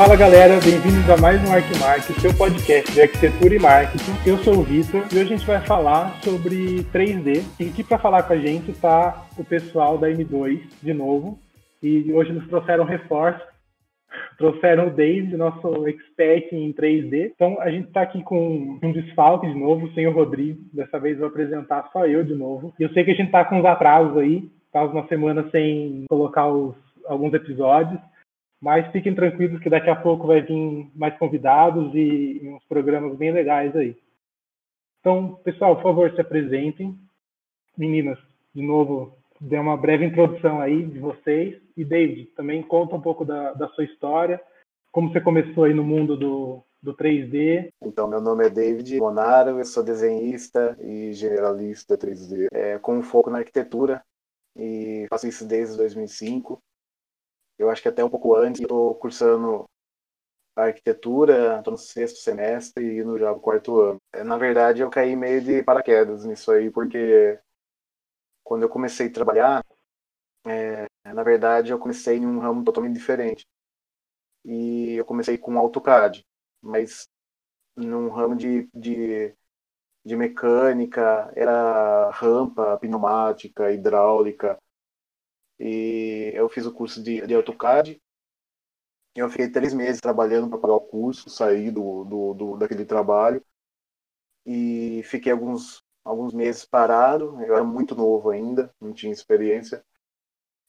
Fala galera, bem-vindos a mais um ArcMark, seu podcast de arquitetura e marketing. Eu sou o Vitor e hoje a gente vai falar sobre 3D. E aqui para falar com a gente está o pessoal da M2 de novo. E hoje nos trouxeram reforço. Trouxeram o Dave, nosso expert em 3D. Então a gente está aqui com um desfalque de novo, sem o Rodrigo. Dessa vez vou apresentar só eu de novo. E eu sei que a gente está com uns atrasos aí, tá uma semana sem colocar os, alguns episódios. Mas fiquem tranquilos que daqui a pouco vai vir mais convidados e, uns programas bem legais aí. Então, pessoal, por favor, se apresentem. Meninas, de novo, dê uma breve introdução aí de vocês. E David, também conta um pouco da, da sua história, como você começou aí no mundo do, do 3D. Então, meu nome é David Monaro, eu sou desenhista e generalista 3D, é, com foco na arquitetura e faço isso desde 2005 eu acho que até um pouco antes, estou cursando arquitetura, estou no sexto semestre e no já quarto ano. É, na verdade, eu caí meio de paraquedas nisso aí, porque quando eu comecei a trabalhar, é, na verdade, eu comecei em um ramo totalmente diferente. E eu comecei com AutoCAD, mas num ramo de, de, de mecânica, era rampa, pneumática, hidráulica, e eu fiz o curso de, de AutoCAD. Eu fiquei três meses trabalhando para pagar o curso, saí do, do, do, daquele trabalho e fiquei alguns, alguns meses parado. Eu era muito novo ainda, não tinha experiência.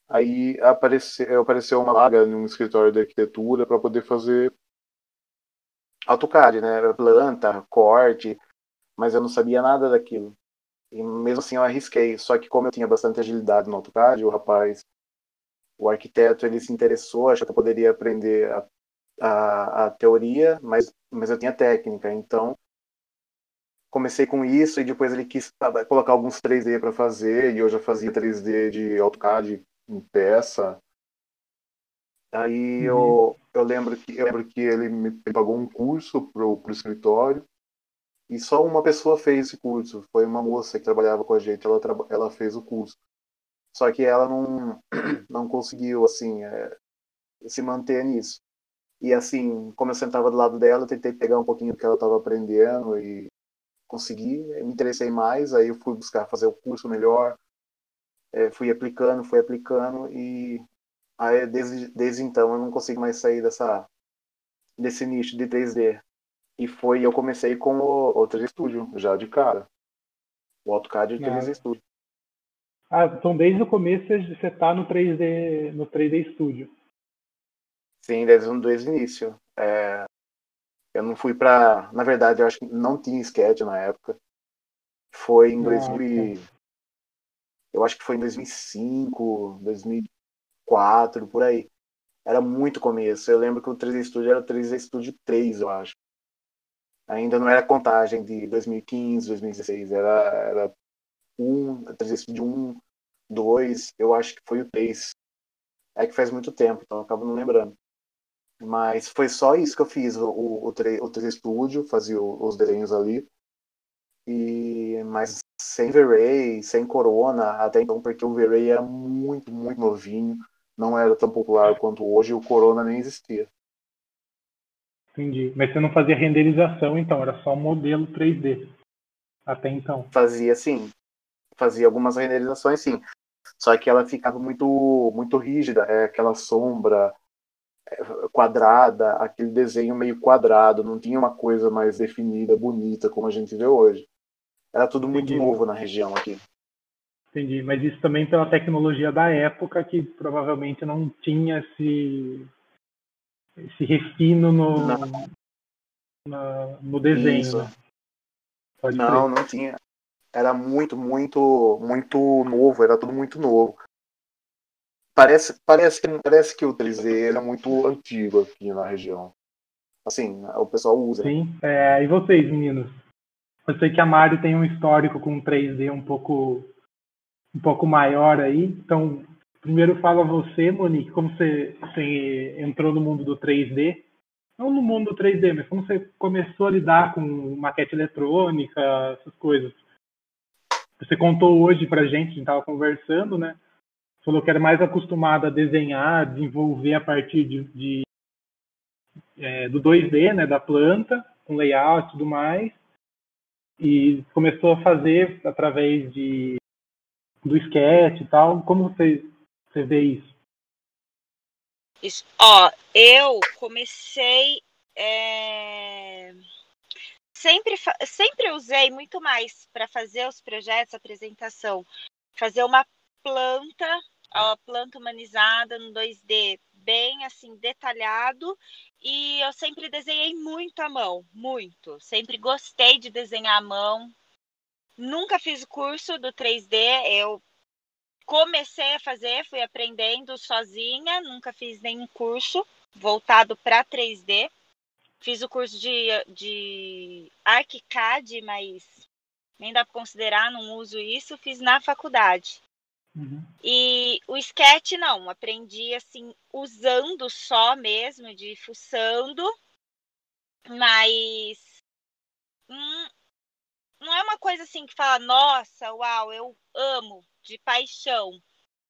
Aí apareceu, apareceu uma vaga num escritório de arquitetura para poder fazer AutoCAD, né? Planta, corte, mas eu não sabia nada daquilo. E mesmo assim eu arrisquei. Só que como eu tinha bastante agilidade no AutoCAD, o rapaz, o arquiteto, ele se interessou, achou que eu poderia aprender a, a, a teoria, mas, mas eu tinha técnica. Então comecei com isso e depois ele quis colocar alguns 3D para fazer e eu já fazia 3D de AutoCAD em peça. Aí uhum. eu, eu lembro que eu lembro que ele me pagou um curso pro, pro escritório e só uma pessoa fez esse curso. Foi uma moça que trabalhava com a gente, ela, ela fez o curso. Só que ela não, não conseguiu, assim, é, se manter nisso. E, assim, como eu sentava do lado dela, tentei pegar um pouquinho do que ela estava aprendendo e consegui. Me interessei mais, aí eu fui buscar fazer o curso melhor. É, fui aplicando, fui aplicando e aí, desde, desde então eu não consigo mais sair dessa, desse nicho de 3D. E foi, eu comecei com o, o 3D Studio, já de cara. O AutoCAD de 3D Studio. Ah, então desde o começo você está no 3D, no 3D Studio. Sim, desde, desde o início. É, eu não fui para, na verdade, eu acho que não tinha sketch na época. Foi em ah, 2000, tá. eu acho que foi em 2005, 2004, por aí. Era muito começo. Eu lembro que o 3D Studio era o 3D Studio 3, eu acho ainda não era contagem de 2015, 2016, era, era um, de um, dois, eu acho que foi o três. É que faz muito tempo, então eu acabo não lembrando. Mas foi só isso que eu fiz, o, o, o 3 Studio, fazia os desenhos ali. E, mas sem V-Ray, sem Corona, até então, porque o V-Ray era muito, muito novinho, não era tão popular quanto hoje, e o Corona nem existia. Entendi. Mas você não fazia renderização, então, era só modelo 3D até então. Fazia sim. Fazia algumas renderizações sim. Só que ela ficava muito muito rígida, é aquela sombra é, quadrada, aquele desenho meio quadrado, não tinha uma coisa mais definida, bonita como a gente vê hoje. Era tudo muito Entendi. novo na região aqui. Entendi, mas isso também pela tecnologia da época que provavelmente não tinha esse esse refino no, na, no desenho. Né? não, não tinha. Era muito, muito, muito novo, era tudo muito novo. Parece, parece, que, parece que o 3D era muito antigo aqui na região. Assim, o pessoal usa. Sim. É, e vocês, meninos? Eu sei que a Mario tem um histórico com 3D um pouco um pouco maior aí. Então, Primeiro fala você, Monique, como você, você entrou no mundo do 3D. Não no mundo do 3D, mas como você começou a lidar com maquete eletrônica, essas coisas. Você contou hoje pra gente, a gente estava conversando, né? Falou que era mais acostumado a desenhar, desenvolver a partir de, de, é, do 2D, né, da planta, com layout e tudo mais, e começou a fazer através de do sketch e tal. Como você, você vê isso? isso ó, eu comecei é... sempre sempre usei muito mais para fazer os projetos, apresentação, fazer uma planta, a planta humanizada no 2D bem assim detalhado e eu sempre desenhei muito à mão, muito. Sempre gostei de desenhar à mão. Nunca fiz o curso do 3D, eu comecei a fazer, fui aprendendo sozinha, nunca fiz nenhum curso voltado para 3D. Fiz o curso de, de ArchiCAD, mas nem dá para considerar, não uso isso. Fiz na faculdade. Uhum. E o sketch não, aprendi assim, usando só mesmo, de fuçando, mas hum, não é uma coisa assim que fala, nossa, uau, eu amo de paixão.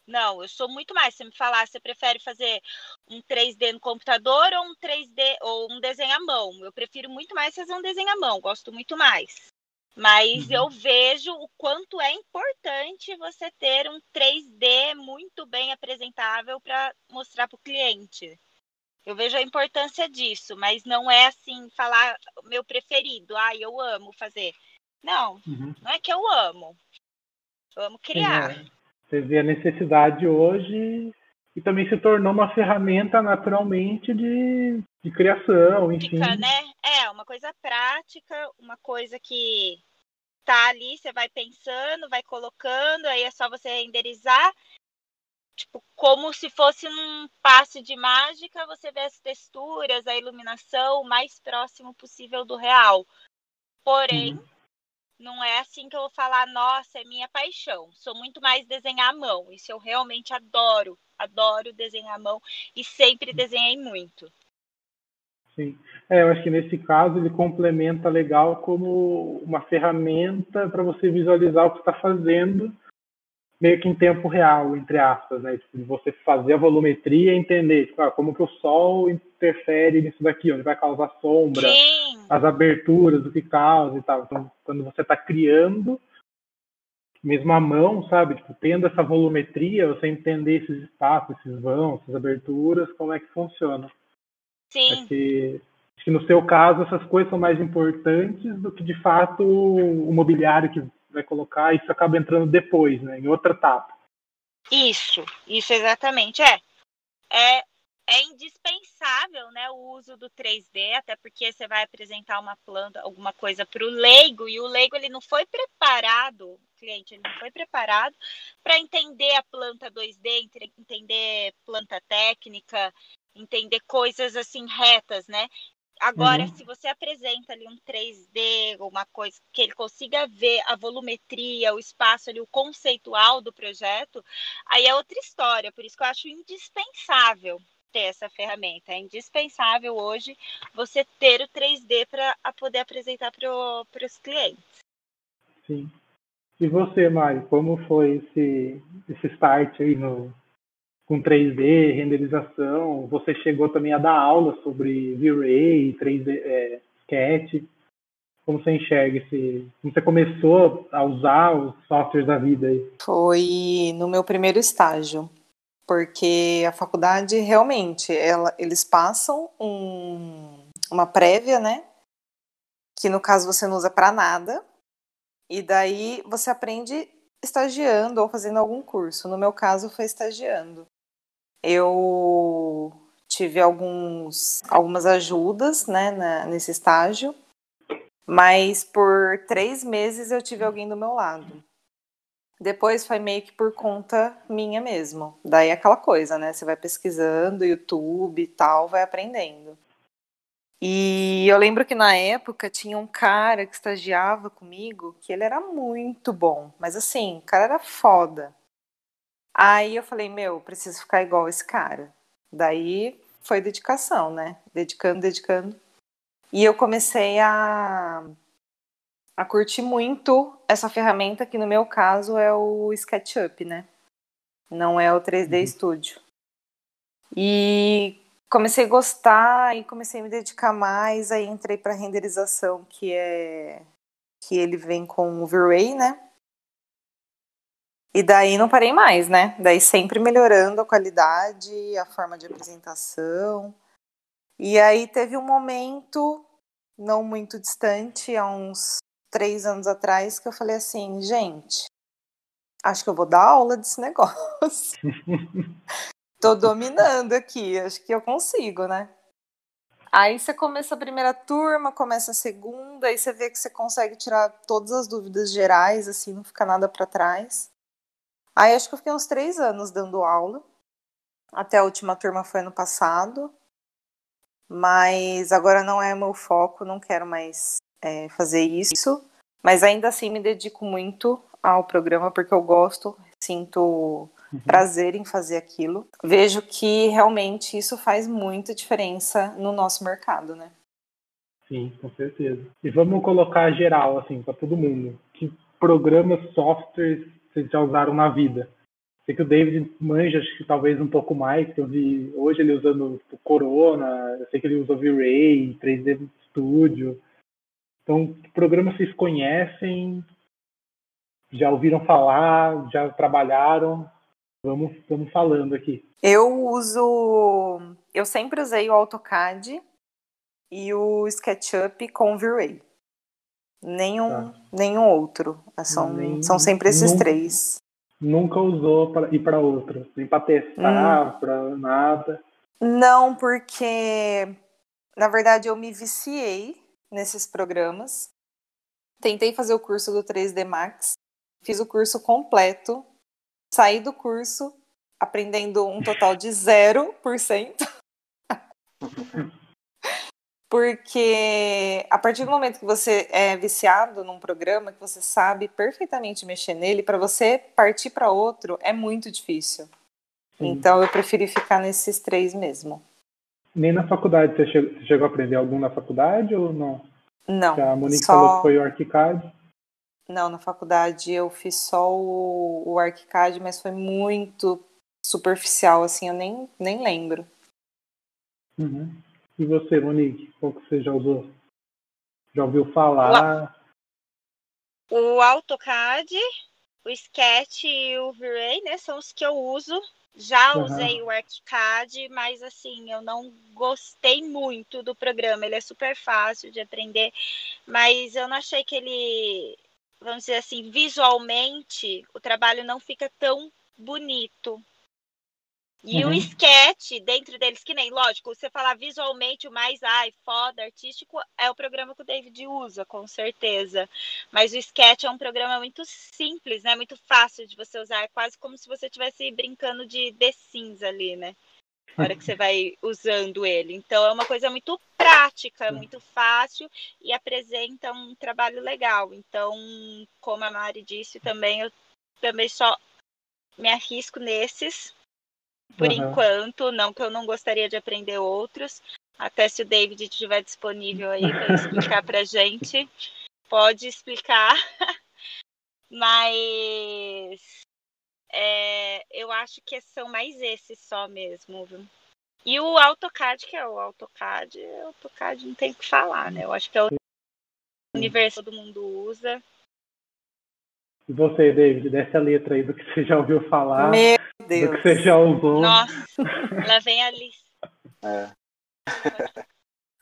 Não, eu sou muito mais. Se me falar, você prefere fazer um 3D no computador ou um 3D ou um desenho à mão? Eu prefiro muito mais fazer um desenho à mão, gosto muito mais. Mas uhum. eu vejo o quanto é importante você ter um 3D muito bem apresentável para mostrar para o cliente. Eu vejo a importância disso, mas não é assim falar meu preferido, ah, eu amo fazer. Não, uhum. não é que eu amo. Amo criar. É. Você vê a necessidade hoje e também se tornou uma ferramenta naturalmente de, de criação, enfim. Né? É, uma coisa prática, uma coisa que tá ali, você vai pensando, vai colocando, aí é só você renderizar. Tipo, como se fosse um passe de mágica, você vê as texturas, a iluminação o mais próximo possível do real. Porém, uhum. Não é assim que eu vou falar, nossa, é minha paixão. Sou muito mais desenhar à mão. Isso eu realmente adoro. Adoro desenhar à mão e sempre desenhei muito. Sim. É, eu acho que nesse caso ele complementa legal como uma ferramenta para você visualizar o que está fazendo meio que em tempo real, entre aspas, né? Tipo, você fazer a volumetria e entender tipo, ah, como que o sol interfere nisso daqui, onde vai causar sombra, Sim. as aberturas, o que causa e tal. Então, quando você está criando, mesmo à mão, sabe? Tipo, tendo essa volumetria, você entender esses espaços, esses vãos, essas aberturas, como é que funciona. Sim. É que, acho que no seu caso essas coisas são mais importantes do que de fato o mobiliário que vai colocar, isso acaba entrando depois, né, em outra etapa. Isso, isso exatamente. É, é, é indispensável né, o uso do 3D, até porque você vai apresentar uma planta, alguma coisa para o leigo, e o leigo ele não foi preparado, cliente ele não foi preparado para entender a planta 2D, entender planta técnica, entender coisas assim retas, né? Agora, uhum. se você apresenta ali um 3D, uma coisa que ele consiga ver a volumetria, o espaço ali, o conceitual do projeto, aí é outra história. Por isso que eu acho indispensável ter essa ferramenta. É indispensável hoje você ter o 3D para poder apresentar para os clientes. Sim. E você, Mari, como foi esse, esse start aí no, com 3D, renderização. Você chegou também a dar aula sobre V-Ray, 3D, é, Sketch. Como você enxerga esse. Como você começou a usar os softwares da vida aí? Foi no meu primeiro estágio. Porque a faculdade realmente, ela, eles passam um, uma prévia, né? Que no caso você não usa para nada. E daí você aprende estagiando ou fazendo algum curso. No meu caso, foi estagiando eu tive alguns, algumas ajudas né, na, nesse estágio, mas por três meses eu tive alguém do meu lado. Depois foi meio que por conta minha mesmo. Daí é aquela coisa, né? Você vai pesquisando, YouTube e tal, vai aprendendo. E eu lembro que na época tinha um cara que estagiava comigo que ele era muito bom, mas assim, o cara era foda. Aí eu falei, meu, preciso ficar igual esse cara. Daí foi dedicação, né? Dedicando, dedicando. E eu comecei a, a curtir muito essa ferramenta, que no meu caso é o SketchUp, né? Não é o 3D uhum. Studio. E comecei a gostar e comecei a me dedicar mais, aí entrei para renderização, que é que ele vem com o V-Ray, né? E daí não parei mais, né? Daí sempre melhorando a qualidade, a forma de apresentação. E aí teve um momento, não muito distante, há uns três anos atrás, que eu falei assim, gente, acho que eu vou dar aula desse negócio. Tô dominando aqui, acho que eu consigo, né? Aí você começa a primeira turma, começa a segunda, aí você vê que você consegue tirar todas as dúvidas gerais, assim, não fica nada para trás. Aí acho que eu fiquei uns três anos dando aula. Até a última turma foi ano passado. Mas agora não é meu foco, não quero mais é, fazer isso. Mas ainda assim me dedico muito ao programa porque eu gosto, sinto uhum. prazer em fazer aquilo. Vejo que realmente isso faz muita diferença no nosso mercado, né? Sim, com certeza. E vamos colocar geral, assim, para todo mundo. Que programas, softwares vocês já usaram na vida? Sei que o David manja, acho que talvez um pouco mais, que eu vi hoje ele usando o Corona, eu sei que ele usa o V-Ray, 3D Studio. Então, que programas vocês conhecem? Já ouviram falar? Já trabalharam? Vamos, vamos falando aqui. Eu uso. Eu sempre usei o AutoCAD e o SketchUp com V-Ray. Nenhum, tá. nenhum outro. São, Nem, são sempre esses nunca, três. Nunca usou para ir para outro, nem para testar, hum. para nada. Não, porque na verdade eu me viciei nesses programas. Tentei fazer o curso do 3D Max, fiz o curso completo, saí do curso aprendendo um total de 0%. Porque a partir do momento que você é viciado num programa, que você sabe perfeitamente mexer nele, para você partir para outro é muito difícil. Sim. Então eu preferi ficar nesses três mesmo. Nem na faculdade você chegou, você chegou a aprender algum na faculdade ou não? Não. a Monique só... falou que foi o ArchiCAD. Não, na faculdade eu fiz só o, o ArchiCAD, mas foi muito superficial, assim, eu nem, nem lembro. Uhum. E você, Monique, qual que você já usou? Já ouviu falar? O, AutoCAD, o Sketch e o V-Ray, né? São os que eu uso. Já uhum. usei o ArchiCAD, mas assim, eu não gostei muito do programa. Ele é super fácil de aprender, mas eu não achei que ele, vamos dizer assim, visualmente, o trabalho não fica tão bonito. E uhum. o sketch, dentro deles, que nem, lógico, você falar visualmente o mais, ai, foda, artístico, é o programa que o David usa, com certeza. Mas o sketch é um programa muito simples, né? Muito fácil de você usar, é quase como se você estivesse brincando de The Sims ali, né? Na hora que você vai usando ele. Então é uma coisa muito prática, muito fácil e apresenta um trabalho legal. Então, como a Mari disse também, eu também só me arrisco nesses por uhum. enquanto, não que eu não gostaria de aprender outros. Até se o David estiver disponível aí para explicar para gente, pode explicar. Mas é, eu acho que são mais esses só mesmo, viu? E o AutoCAD, que é o AutoCAD, o AutoCAD não tem o que falar, né? Eu acho que é o universo todo mundo usa. E você, David, dessa letra aí do que você já ouviu falar. Meu Deus. Do que você já usou. Nossa, lá vem a lista. É.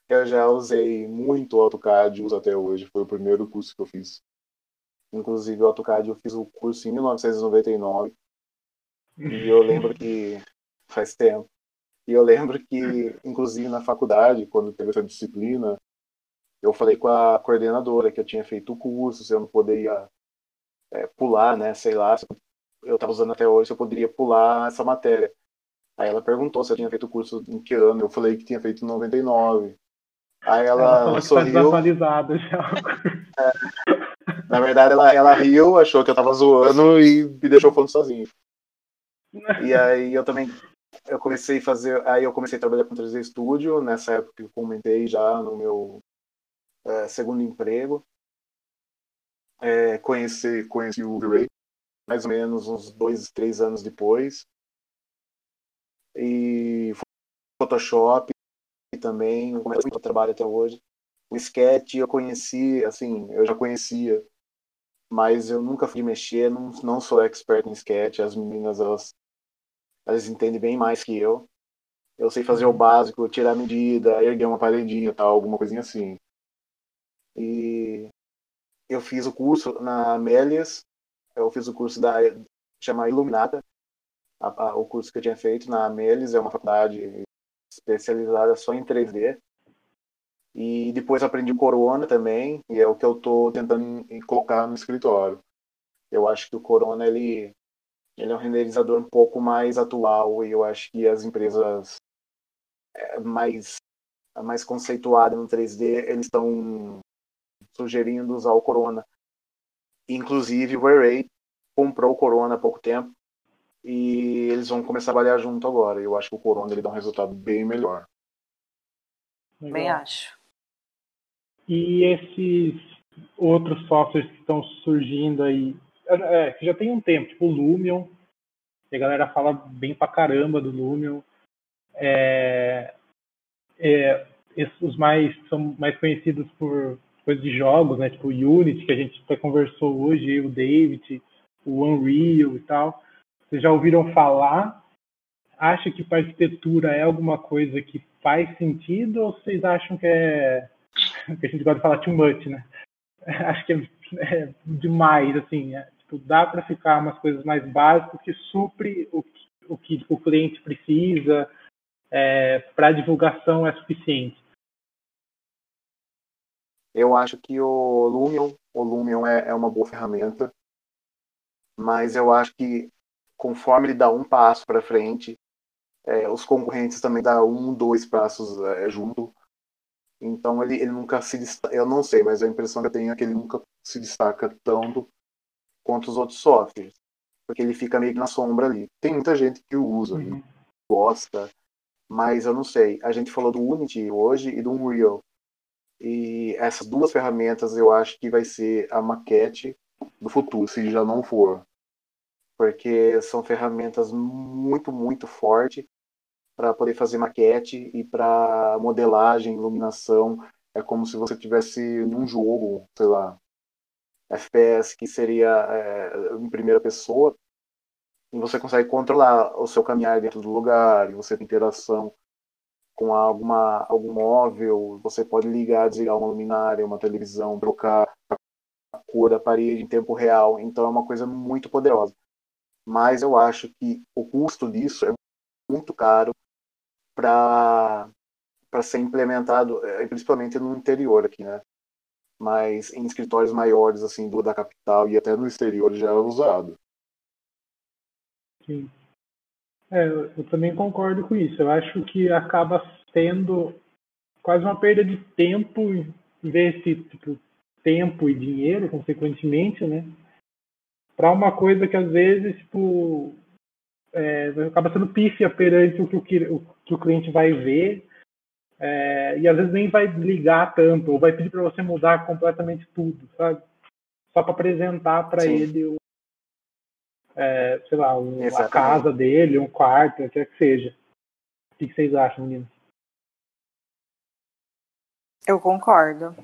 eu já usei muito o AutoCAD, uso até hoje. Foi o primeiro curso que eu fiz. Inclusive, o AutoCAD eu fiz o curso em 1999. E eu lembro que faz tempo. E eu lembro que, inclusive na faculdade, quando teve essa disciplina, eu falei com a coordenadora que eu tinha feito o curso, se eu não poderia é, pular, né? Sei lá, eu estava usando até hoje, se eu poderia pular essa matéria. Aí ela perguntou se eu tinha feito o curso em que ano. Eu falei que tinha feito em 99. Aí ela, ela sorriu. Tá já. É, na verdade, ela, ela riu, achou que eu tava zoando e me deixou falando sozinho. E aí eu também eu comecei a fazer. Aí eu comecei a trabalhar com 3D Studio, nessa época que eu comentei já no meu é, segundo emprego é, conheci, conheci o Ray mais ou menos uns dois, três anos depois. E Photoshop também, eu trabalho até hoje. O Sketch eu conheci, assim, eu já conhecia, mas eu nunca fui mexer, não, não sou expert em Sketch, as meninas, elas, elas entendem bem mais que eu. Eu sei fazer o básico, tirar a medida, erguer uma paredinha, tal, alguma coisinha assim. E eu fiz o curso na Amélias, eu fiz o curso da chama Iluminata, a, a, o curso que eu tinha feito na Amélias, é uma faculdade especializada só em 3D. E depois aprendi Corona também, e é o que eu estou tentando colocar no escritório. Eu acho que o Corona ele, ele é um renderizador um pouco mais atual e eu acho que as empresas é, mais mais conceituadas no 3D eles estão sugerindo usar o Corona. Inclusive o Array comprou o Corona há pouco tempo e eles vão começar a trabalhar junto agora. Eu acho que o Corona ele dá um resultado bem melhor. Bem acho. E esses outros softwares que estão surgindo aí, é, já tem um tempo, tipo o Lumion, a galera fala bem pra caramba do Lumion. É, é, os mais são mais conhecidos por coisas de jogos, né? Tipo Unity, que a gente até conversou hoje, o David, o Unreal e tal. Vocês já ouviram falar? Acha que para arquitetura é alguma coisa que faz sentido ou vocês acham que é que a gente gosta de falar too much, né? Acho que é, é demais, assim, é, tipo, dá para ficar umas coisas mais básicas que supre o que o, que, tipo, o cliente precisa é, para divulgação é suficiente. Eu acho que o Lumion, o Lumion é, é uma boa ferramenta, mas eu acho que conforme ele dá um passo para frente, é, os concorrentes também dão um, dois passos é, junto. Então ele, ele nunca se destaca, eu não sei, mas a impressão que eu tenho é que ele nunca se destaca tanto quanto os outros softwares, porque ele fica meio que na sombra ali. Tem muita gente que o usa, uhum. gosta, mas eu não sei. A gente falou do Unity hoje e do Unreal. E essas duas ferramentas eu acho que vai ser a maquete do futuro, se já não for porque são ferramentas muito, muito fortes para poder fazer maquete e para modelagem, iluminação. É como se você tivesse num jogo, sei lá, FPS, que seria é, em primeira pessoa, e você consegue controlar o seu caminhar dentro do lugar, e você tem interação com alguma, algum móvel, você pode ligar, desligar uma luminária, uma televisão, trocar a cor da parede em tempo real. Então é uma coisa muito poderosa mas eu acho que o custo disso é muito caro para para ser implementado, é, principalmente no interior aqui, né? Mas em escritórios maiores, assim, do da capital e até no exterior já é usado. Sim. É, eu também concordo com isso. Eu acho que acaba sendo quase uma perda de tempo, em vez de tipo, tempo e dinheiro, consequentemente, né? para uma coisa que às vezes tipo é, acaba sendo pífia perante o que o, o, que o cliente vai ver é, e às vezes nem vai ligar tanto ou vai pedir para você mudar completamente tudo, sabe? Só para apresentar para ele o, é, sei lá, o, a casa dele, um quarto, o que que seja. O que vocês acham, meninas? Eu concordo.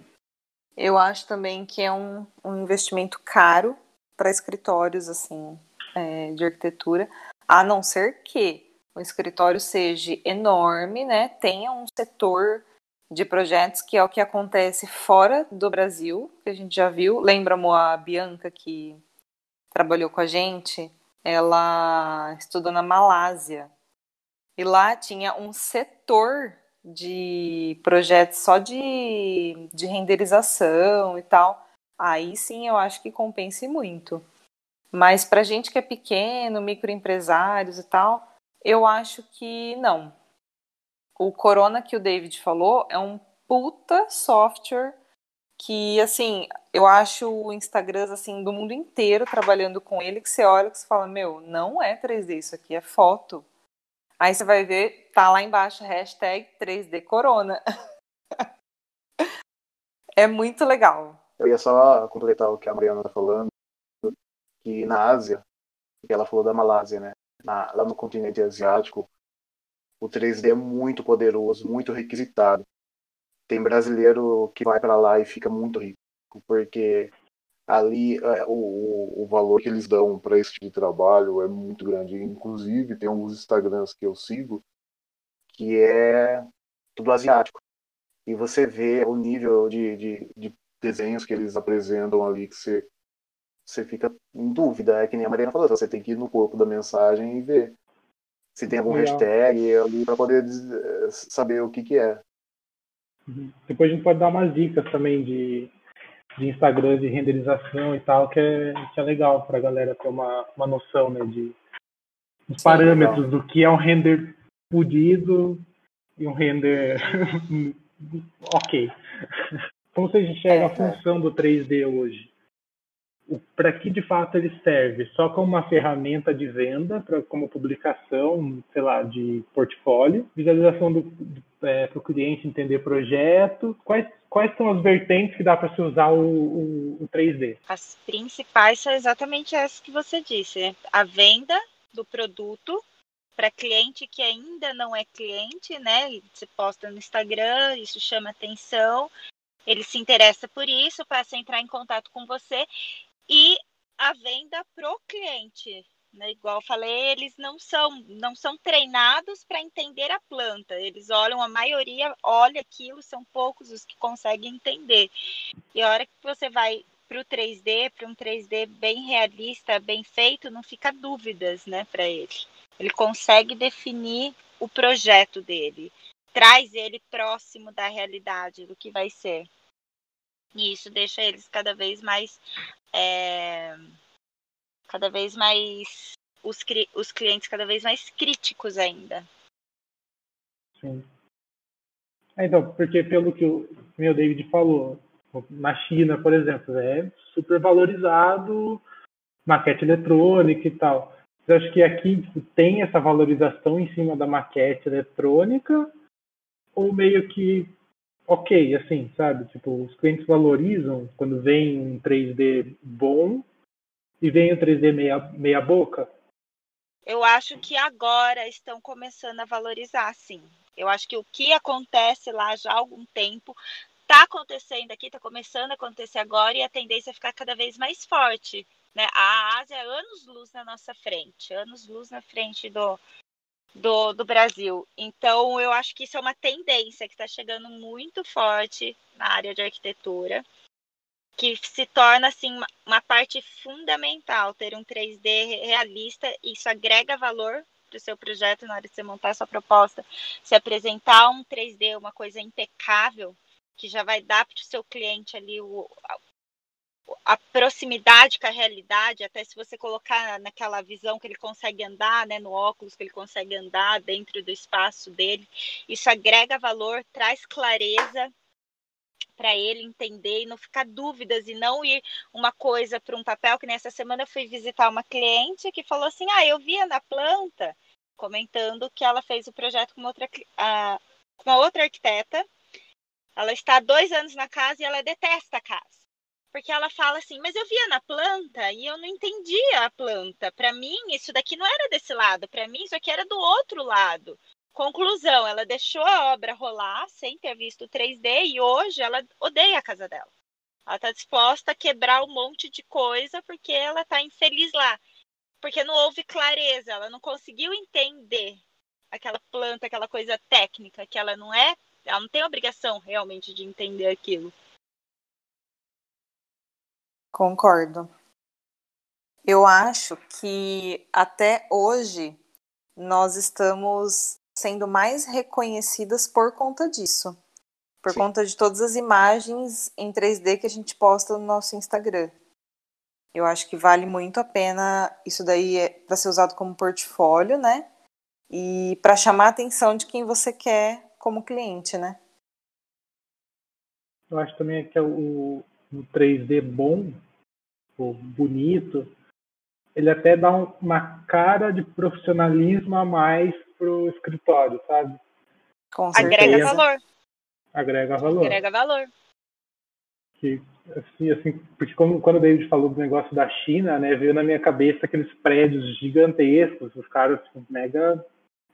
Eu acho também que é um, um investimento caro para escritórios assim é, de arquitetura, a não ser que o escritório seja enorme, né? Tenha um setor de projetos que é o que acontece fora do Brasil, que a gente já viu. Lembra a Bianca que trabalhou com a gente? Ela estudou na Malásia e lá tinha um setor de projetos só de, de renderização e tal. Aí sim eu acho que compense muito. Mas para gente que é pequeno, microempresários e tal, eu acho que não. O Corona que o David falou é um puta software que, assim, eu acho o Instagram, assim, do mundo inteiro trabalhando com ele, que você olha e você fala, meu, não é 3D, isso aqui é foto. Aí você vai ver, tá lá embaixo, hashtag 3D Corona. é muito legal. Eu ia só completar o que a Mariana está falando, que na Ásia, que ela falou da Malásia, né? Na, lá no continente asiático, o 3D é muito poderoso, muito requisitado. Tem brasileiro que vai para lá e fica muito rico, porque ali é, o, o valor que eles dão para esse tipo de trabalho é muito grande. Inclusive, tem alguns Instagrams que eu sigo que é tudo asiático. E você vê o nível de, de, de desenhos que eles apresentam ali que você, você fica em dúvida. É que nem a Mariana falou, você tem que ir no corpo da mensagem e ver se tem algum Legal. hashtag ali para poder saber o que, que é. Uhum. Depois a gente pode dar umas dicas também de, de Instagram de renderização e tal, que é, que é legal para a galera ter uma, uma noção né, de os parâmetros do que é um render podido e um render ok. Como você enxerga é, a função do 3D hoje? Para que de fato ele serve? Só como uma ferramenta de venda, pra, como publicação, sei lá, de portfólio, visualização do, é, para o cliente entender projeto. Quais, quais são as vertentes que dá para se usar o, o, o 3D? As principais são exatamente essas que você disse: né? a venda do produto para cliente que ainda não é cliente, né? Você posta no Instagram, isso chama atenção, ele se interessa por isso, passa a entrar em contato com você e a venda pro cliente. Né? Igual falei, eles não são não são treinados para entender a planta. Eles olham, a maioria olha aquilo, são poucos os que conseguem entender. E a hora que você vai para o 3D, para um 3D bem realista, bem feito, não fica dúvidas, né, para ele. Ele consegue definir o projeto dele, traz ele próximo da realidade do que vai ser. E isso deixa eles cada vez mais. É, cada vez mais. Os, os clientes cada vez mais críticos ainda. Sim. É, então, porque pelo que o meu David falou, na China, por exemplo, é super valorizado maquete eletrônica e tal. Eu acho que aqui tem essa valorização em cima da maquete eletrônica, ou meio que ok, assim, sabe? Tipo, os clientes valorizam quando vem um 3D bom e vem um 3D meia, meia boca? Eu acho que agora estão começando a valorizar, sim. Eu acho que o que acontece lá já há algum tempo está acontecendo aqui, está começando a acontecer agora e a tendência é ficar cada vez mais forte. Né? A Ásia é anos-luz na nossa frente, anos-luz na frente do, do, do Brasil. Então, eu acho que isso é uma tendência que está chegando muito forte na área de arquitetura, que se torna assim uma, parte fundamental ter um 3D realista. Isso agrega valor para o seu projeto na hora de você montar a sua proposta, se apresentar um 3D, uma coisa impecável, que já vai dar para o seu cliente ali o, a proximidade com a realidade, até se você colocar naquela visão que ele consegue andar, né, no óculos que ele consegue andar dentro do espaço dele, isso agrega valor, traz clareza para ele entender e não ficar dúvidas e não ir uma coisa para um papel que nessa semana eu fui visitar uma cliente que falou assim: "Ah, eu via na planta", comentando que ela fez o projeto com outra uh, outra arquiteta. Ela está há dois anos na casa e ela detesta a casa porque ela fala assim, mas eu via na planta e eu não entendia a planta. Para mim, isso daqui não era desse lado, para mim, isso aqui era do outro lado. Conclusão, ela deixou a obra rolar sem ter visto 3D e hoje ela odeia a casa dela. Ela está disposta a quebrar um monte de coisa porque ela está infeliz lá. Porque não houve clareza, ela não conseguiu entender aquela planta, aquela coisa técnica, que ela não é, ela não tem obrigação realmente de entender aquilo. Concordo. Eu acho que até hoje nós estamos sendo mais reconhecidas por conta disso. Por Sim. conta de todas as imagens em 3D que a gente posta no nosso Instagram. Eu acho que vale muito a pena isso daí é para ser usado como portfólio, né? E para chamar a atenção de quem você quer como cliente, né? Eu acho também que é o, o 3D bom tipo, bonito, ele até dá uma cara de profissionalismo a mais pro escritório, sabe? Com Agrega valor. Agrega valor. Agrega valor. Que, assim, assim, porque como, quando o David falou do negócio da China, né, veio na minha cabeça aqueles prédios gigantescos, os caras tipo, mega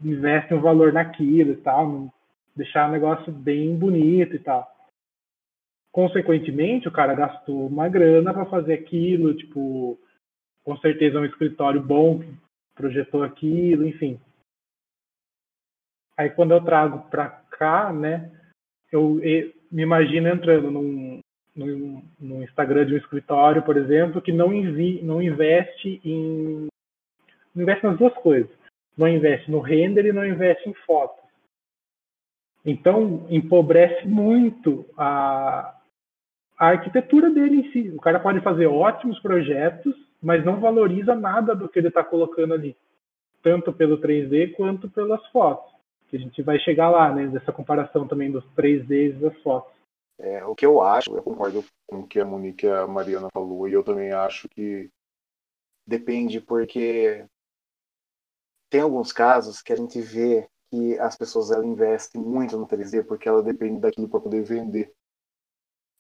investe um valor naquilo e tal, deixar o negócio bem bonito e tal. Consequentemente, o cara gastou uma grana para fazer aquilo, tipo, com certeza um escritório bom que projetou aquilo, enfim. Aí quando eu trago para cá, né, eu, eu, me imagino entrando num, num, num, Instagram de um escritório, por exemplo, que não, invi, não investe em não investe nas duas coisas. Não investe no render e não investe em foto. Então, empobrece muito a, a arquitetura dele em si. O cara pode fazer ótimos projetos, mas não valoriza nada do que ele está colocando ali, tanto pelo 3D quanto pelas fotos. Que a gente vai chegar lá, né, dessa comparação também dos 3D e das fotos. É, o que eu acho, eu concordo com o que a Monique e a Mariana falou, e eu também acho que depende, porque tem alguns casos que a gente vê que as pessoas ela investem muito no 3D porque ela depende daquilo para poder vender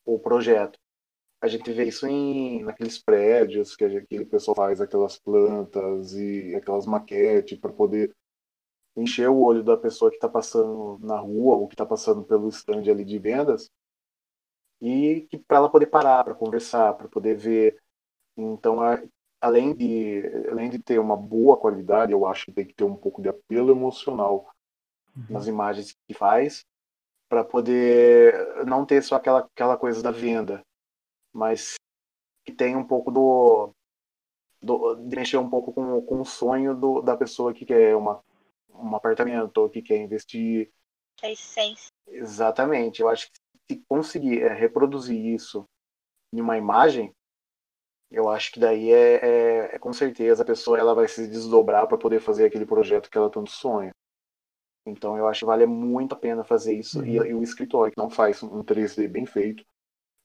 o projeto. A gente vê isso em naqueles prédios que aquele pessoal faz aquelas plantas e aquelas maquetes para poder encher o olho da pessoa que está passando na rua ou que está passando pelo stand ali de vendas e que para ela poder parar para conversar, para poder ver. Então, a, além de além de ter uma boa qualidade, eu acho que tem que ter um pouco de apelo emocional uhum. nas imagens que faz para poder não ter só aquela, aquela coisa da venda, mas que tem um pouco do, do de mexer um pouco com, com o sonho do, da pessoa que quer uma, um apartamento ou que quer investir. A essência. Exatamente. Eu acho que se conseguir é, reproduzir isso em uma imagem, eu acho que daí é, é, é, com certeza a pessoa ela vai se desdobrar para poder fazer aquele projeto que ela tanto sonha. Então eu acho que vale muito a pena fazer isso. Uhum. E, e, o escritório que não faz um 3D bem feito,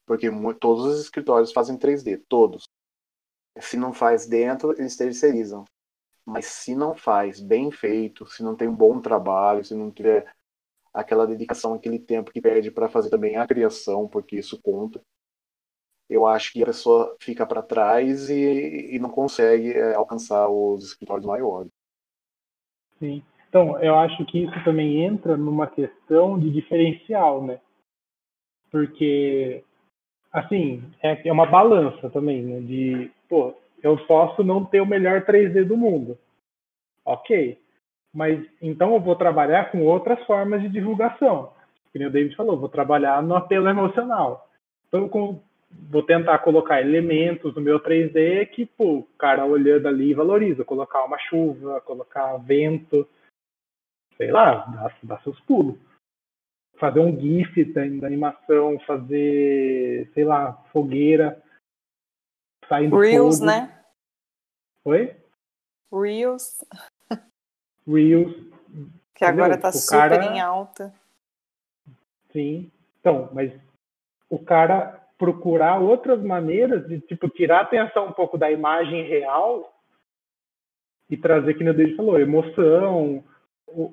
porque todos os escritórios fazem 3D, todos. Se não faz dentro, eles terceirizam. Mas se não faz bem feito, se não tem um bom trabalho, se não tiver aquela dedicação, aquele tempo que perde para fazer também a criação, porque isso conta, eu acho que a pessoa fica para trás e, e, não consegue é, alcançar os escritórios maiores. Sim. Então, eu acho que isso também entra numa questão de diferencial, né? Porque, assim, é, é uma balança também, né? De, pô, eu posso não ter o melhor 3D do mundo. Ok. Mas então eu vou trabalhar com outras formas de divulgação. Como o David falou, vou trabalhar no apelo emocional. Então, com, vou tentar colocar elementos no meu 3D que, pô, o cara olhando ali valoriza. Colocar uma chuva, colocar vento sei lá, dá, dá seus pulos. Fazer um GIF da, da, animação, fazer, sei lá, fogueira, saindo Reels, fogo. né? Oi? Reels. Reels. Que Entendeu? agora tá o super cara... em alta. Sim. Então, mas o cara procurar outras maneiras de, tipo, tirar a atenção um pouco da imagem real e trazer, que o Deus falou, emoção,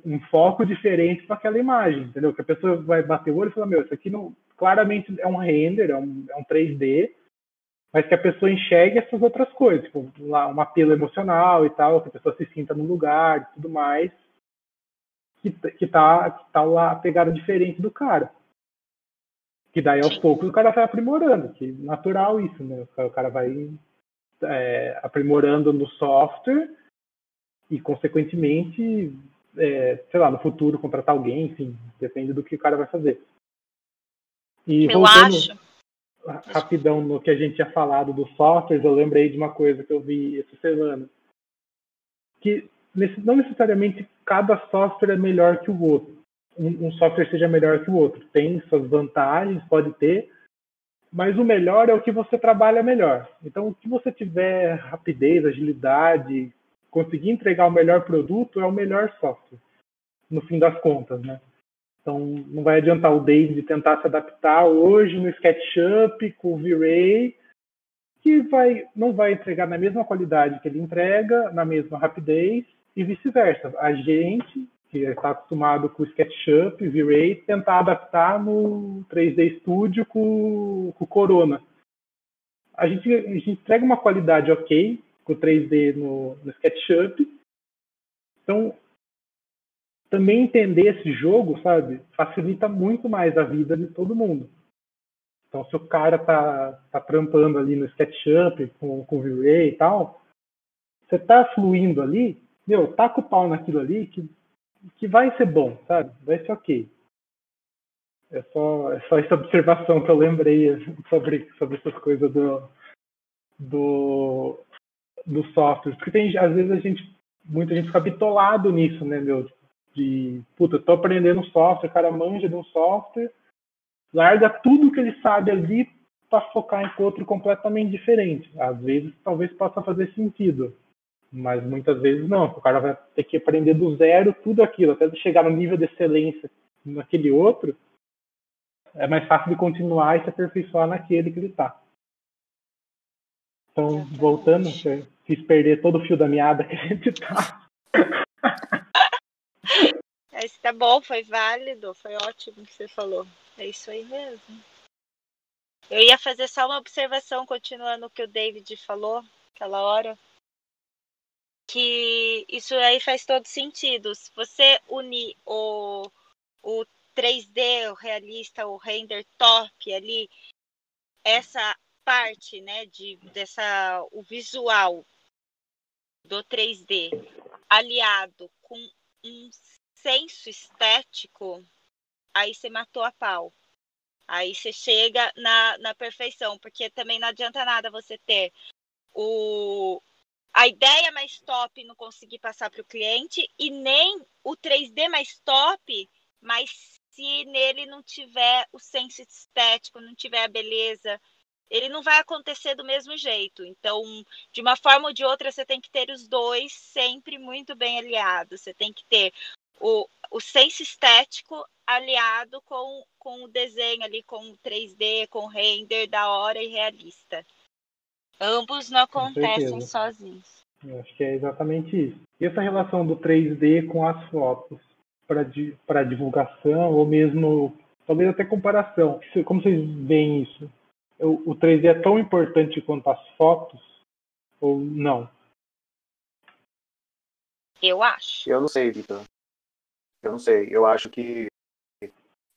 um foco diferente para aquela imagem, entendeu? Que a pessoa vai bater o olho e falar, meu, isso aqui não, claramente é um render, é um, é um 3D, mas que a pessoa enxergue essas outras coisas, tipo, lá, um apelo emocional e tal, que a pessoa se sinta no lugar e tudo mais, que, que, tá, que tá lá a pegada diferente do cara. Que daí aos poucos o cara vai aprimorando, que natural isso, né? O cara vai é, aprimorando no software e, consequentemente, é, sei lá, no futuro contratar alguém, enfim, depende do que o cara vai fazer. E eu voltando acho. rapidão no que a gente tinha falado dos softwares, eu lembrei de uma coisa que eu vi essa semana. Que não necessariamente cada software é melhor que o outro. Um, um software seja melhor que o outro. Tem suas vantagens, pode ter, mas o melhor é o que você trabalha melhor. Então, o que você tiver rapidez, agilidade, conseguir entregar o melhor produto é o melhor software, no fim das contas, né? Então, não vai adiantar o David tentar se adaptar hoje no SketchUp com o V-Ray, que vai, não vai entregar na mesma qualidade que ele entrega, na mesma rapidez, e vice-versa. A gente, que está acostumado com o SketchUp, V-Ray, tentar adaptar no 3D Studio com, o Corona. A gente, a gente entrega uma qualidade ok, com 3D no, no SketchUp. Então, também entender esse jogo, sabe, facilita muito mais a vida de todo mundo. Então, se o cara tá, tá trampando ali no SketchUp com, com o V-Ray e tal, você tá fluindo ali, meu, taca o pau naquilo ali que, que vai ser bom, sabe? Vai ser ok. É só, é só essa observação que eu lembrei sobre, sobre essas coisas do, do, do software. Porque tem, às vezes a gente, muita gente fica bitolado nisso, né, meu? De, puta, eu tô aprendendo software, o cara manja de um software, larga tudo que ele sabe ali para focar em outro completamente diferente. Às vezes, talvez possa fazer sentido, mas muitas vezes não. O cara vai ter que aprender do zero tudo aquilo, até chegar no nível de excelência naquele outro. É mais fácil de continuar e se aperfeiçoar naquele que ele está. Então, voltando, fiz perder todo o fio da meada que a gente tá. Esse tá bom, foi válido, foi ótimo o que você falou. É isso aí mesmo. Eu ia fazer só uma observação, continuando o que o David falou aquela hora. Que isso aí faz todo sentido. Se você unir o, o 3D, o realista, o render top ali, essa parte, né, de dessa o visual do 3D aliado com um senso estético, aí você matou a pau. Aí você chega na, na perfeição, porque também não adianta nada você ter o, a ideia mais top não conseguir passar para o cliente e nem o 3D mais top, mas se nele não tiver o senso estético, não tiver a beleza, ele não vai acontecer do mesmo jeito. Então, de uma forma ou de outra, você tem que ter os dois sempre muito bem aliados. Você tem que ter o, o senso estético aliado com, com o desenho ali, com o 3D, com o render da hora e realista. Ambos não acontecem sozinhos. Eu acho que é exatamente isso. E essa relação do 3D com as fotos para divulgação ou mesmo talvez até comparação. Como vocês veem isso? O, o 3D é tão importante quanto as fotos ou não? Eu acho. Eu não sei, Vitor. Eu não sei. Eu acho que.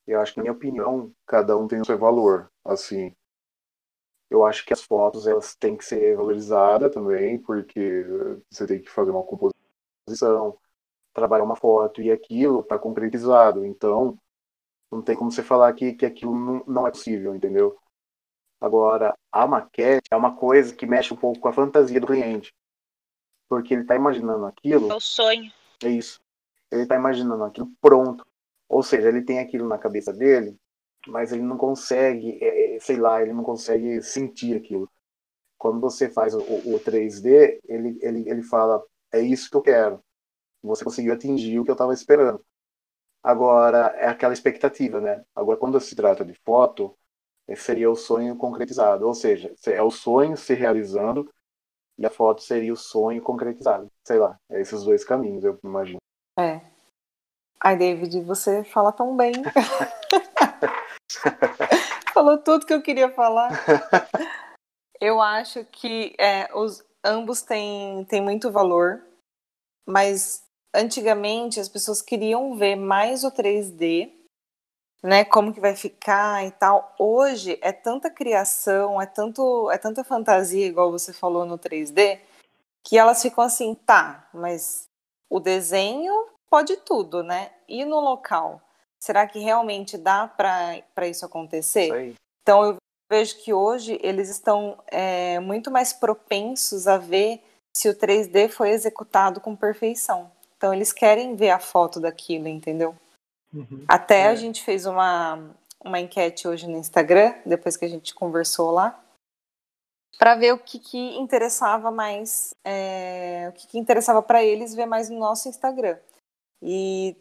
Eu acho que, na minha opinião, cada um tem o seu valor. Assim. Eu acho que as fotos elas têm que ser valorizadas também, porque você tem que fazer uma composição, trabalhar uma foto e aquilo está concretizado. Então, não tem como você falar que, que aquilo não, não é possível, entendeu? Agora, a maquete é uma coisa que mexe um pouco com a fantasia do cliente. Porque ele está imaginando aquilo. É o sonho. É isso ele está imaginando aquilo pronto. Ou seja, ele tem aquilo na cabeça dele, mas ele não consegue, é, é sei lá, ele não consegue sentir aquilo. Quando você faz o, o 3D, ele, ele, ele fala: é isso que eu quero. Você conseguiu atingir o que eu estava esperando. Agora, é aquela expectativa, né? Agora, quando se trata de foto, é, seria o sonho concretizado. Ou seja, é o sonho se realizando e a foto seria o sonho concretizado. Sei lá, é esses dois caminhos, eu imagino. É. Ai, David, você fala tão bem. Falou tudo que eu queria falar. Eu acho que é, os, ambos têm, têm muito valor, mas antigamente as pessoas queriam ver mais o 3D, né? Como que vai ficar e tal. Hoje é tanta criação, é tanto, é tanta fantasia, igual você falou no 3D, que elas ficam assim, tá, mas o desenho pode tudo, né? E no local, será que realmente dá para isso acontecer? Então eu vejo que hoje eles estão é, muito mais propensos a ver se o 3D foi executado com perfeição. Então eles querem ver a foto daquilo, entendeu? Uhum. Até é. a gente fez uma, uma enquete hoje no Instagram, depois que a gente conversou lá, para ver o que, que interessava mais, é, o que, que interessava para eles ver mais no nosso Instagram. E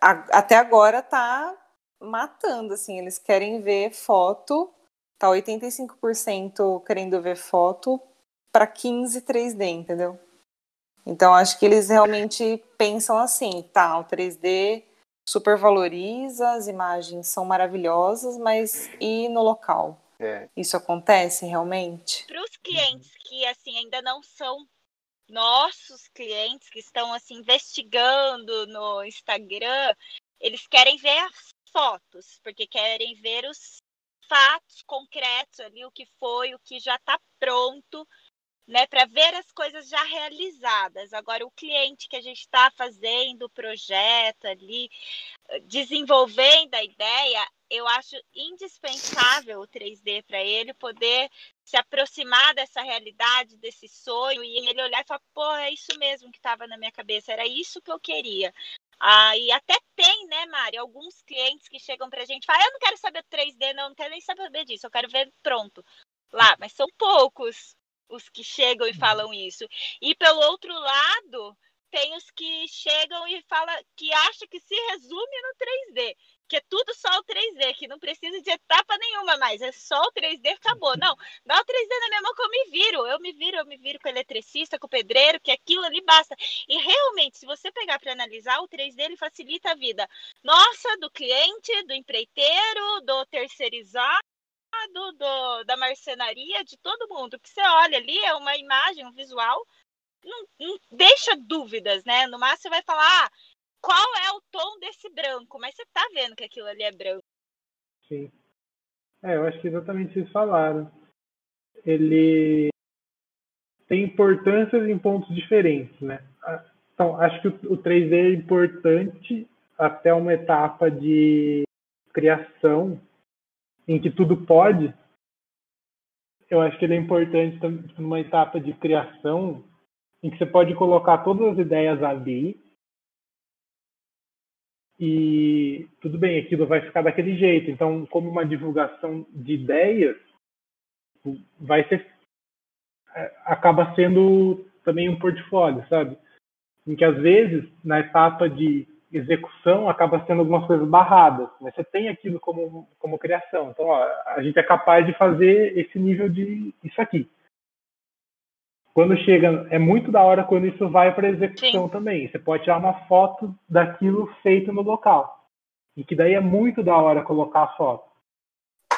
a, até agora tá matando, assim, eles querem ver foto, tá 85% querendo ver foto para 15 3D, entendeu? Então acho que eles realmente pensam assim, tá, o 3D super valoriza, as imagens são maravilhosas, mas e no local? É. Isso acontece realmente? Para os clientes que assim ainda não são nossos clientes que estão assim investigando no Instagram, eles querem ver as fotos, porque querem ver os fatos concretos ali, o que foi, o que já está pronto, né, para ver as coisas já realizadas. Agora, o cliente que a gente está fazendo o projeto ali, desenvolvendo a ideia, eu acho indispensável o 3D para ele poder se aproximar dessa realidade, desse sonho, e ele olhar e falar, pô, é isso mesmo que estava na minha cabeça, era isso que eu queria. Ah, e até tem, né, Mari, alguns clientes que chegam para a gente e falam, eu não quero saber 3D, não, não quero nem saber disso, eu quero ver pronto lá, mas são poucos os que chegam e falam isso. E pelo outro lado, tem os que chegam e falam que acha que se resume no 3D que é tudo só o 3D, que não precisa de etapa nenhuma mais, é só o 3D, acabou. Não, dá o 3D na minha mão que eu me viro, eu me viro, eu me viro com o eletricista, com o pedreiro, que aquilo ali basta. E realmente, se você pegar para analisar, o 3D ele facilita a vida nossa, do cliente, do empreiteiro, do terceirizado, do, da marcenaria, de todo mundo. O que você olha ali é uma imagem, um visual, não, não deixa dúvidas, né? No máximo você vai falar, ah, qual é o tom desse branco, mas você tá vendo que aquilo ali é branco. Sim. É, eu acho que exatamente vocês falaram. Ele tem importâncias em pontos diferentes, né? Então, acho que o 3D é importante até uma etapa de criação em que tudo pode. Eu acho que ele é importante numa etapa de criação em que você pode colocar todas as ideias ali e tudo bem, aquilo vai ficar daquele jeito. Então, como uma divulgação de ideias, vai ser é, acaba sendo também um portfólio, sabe? Em que às vezes na etapa de execução acaba sendo algumas coisas barradas, mas você tem aquilo como como criação. Então, ó, a gente é capaz de fazer esse nível de isso aqui quando chega, é muito da hora quando isso vai para execução Sim. também. Você pode tirar uma foto daquilo feito no local. E que daí é muito da hora colocar a foto.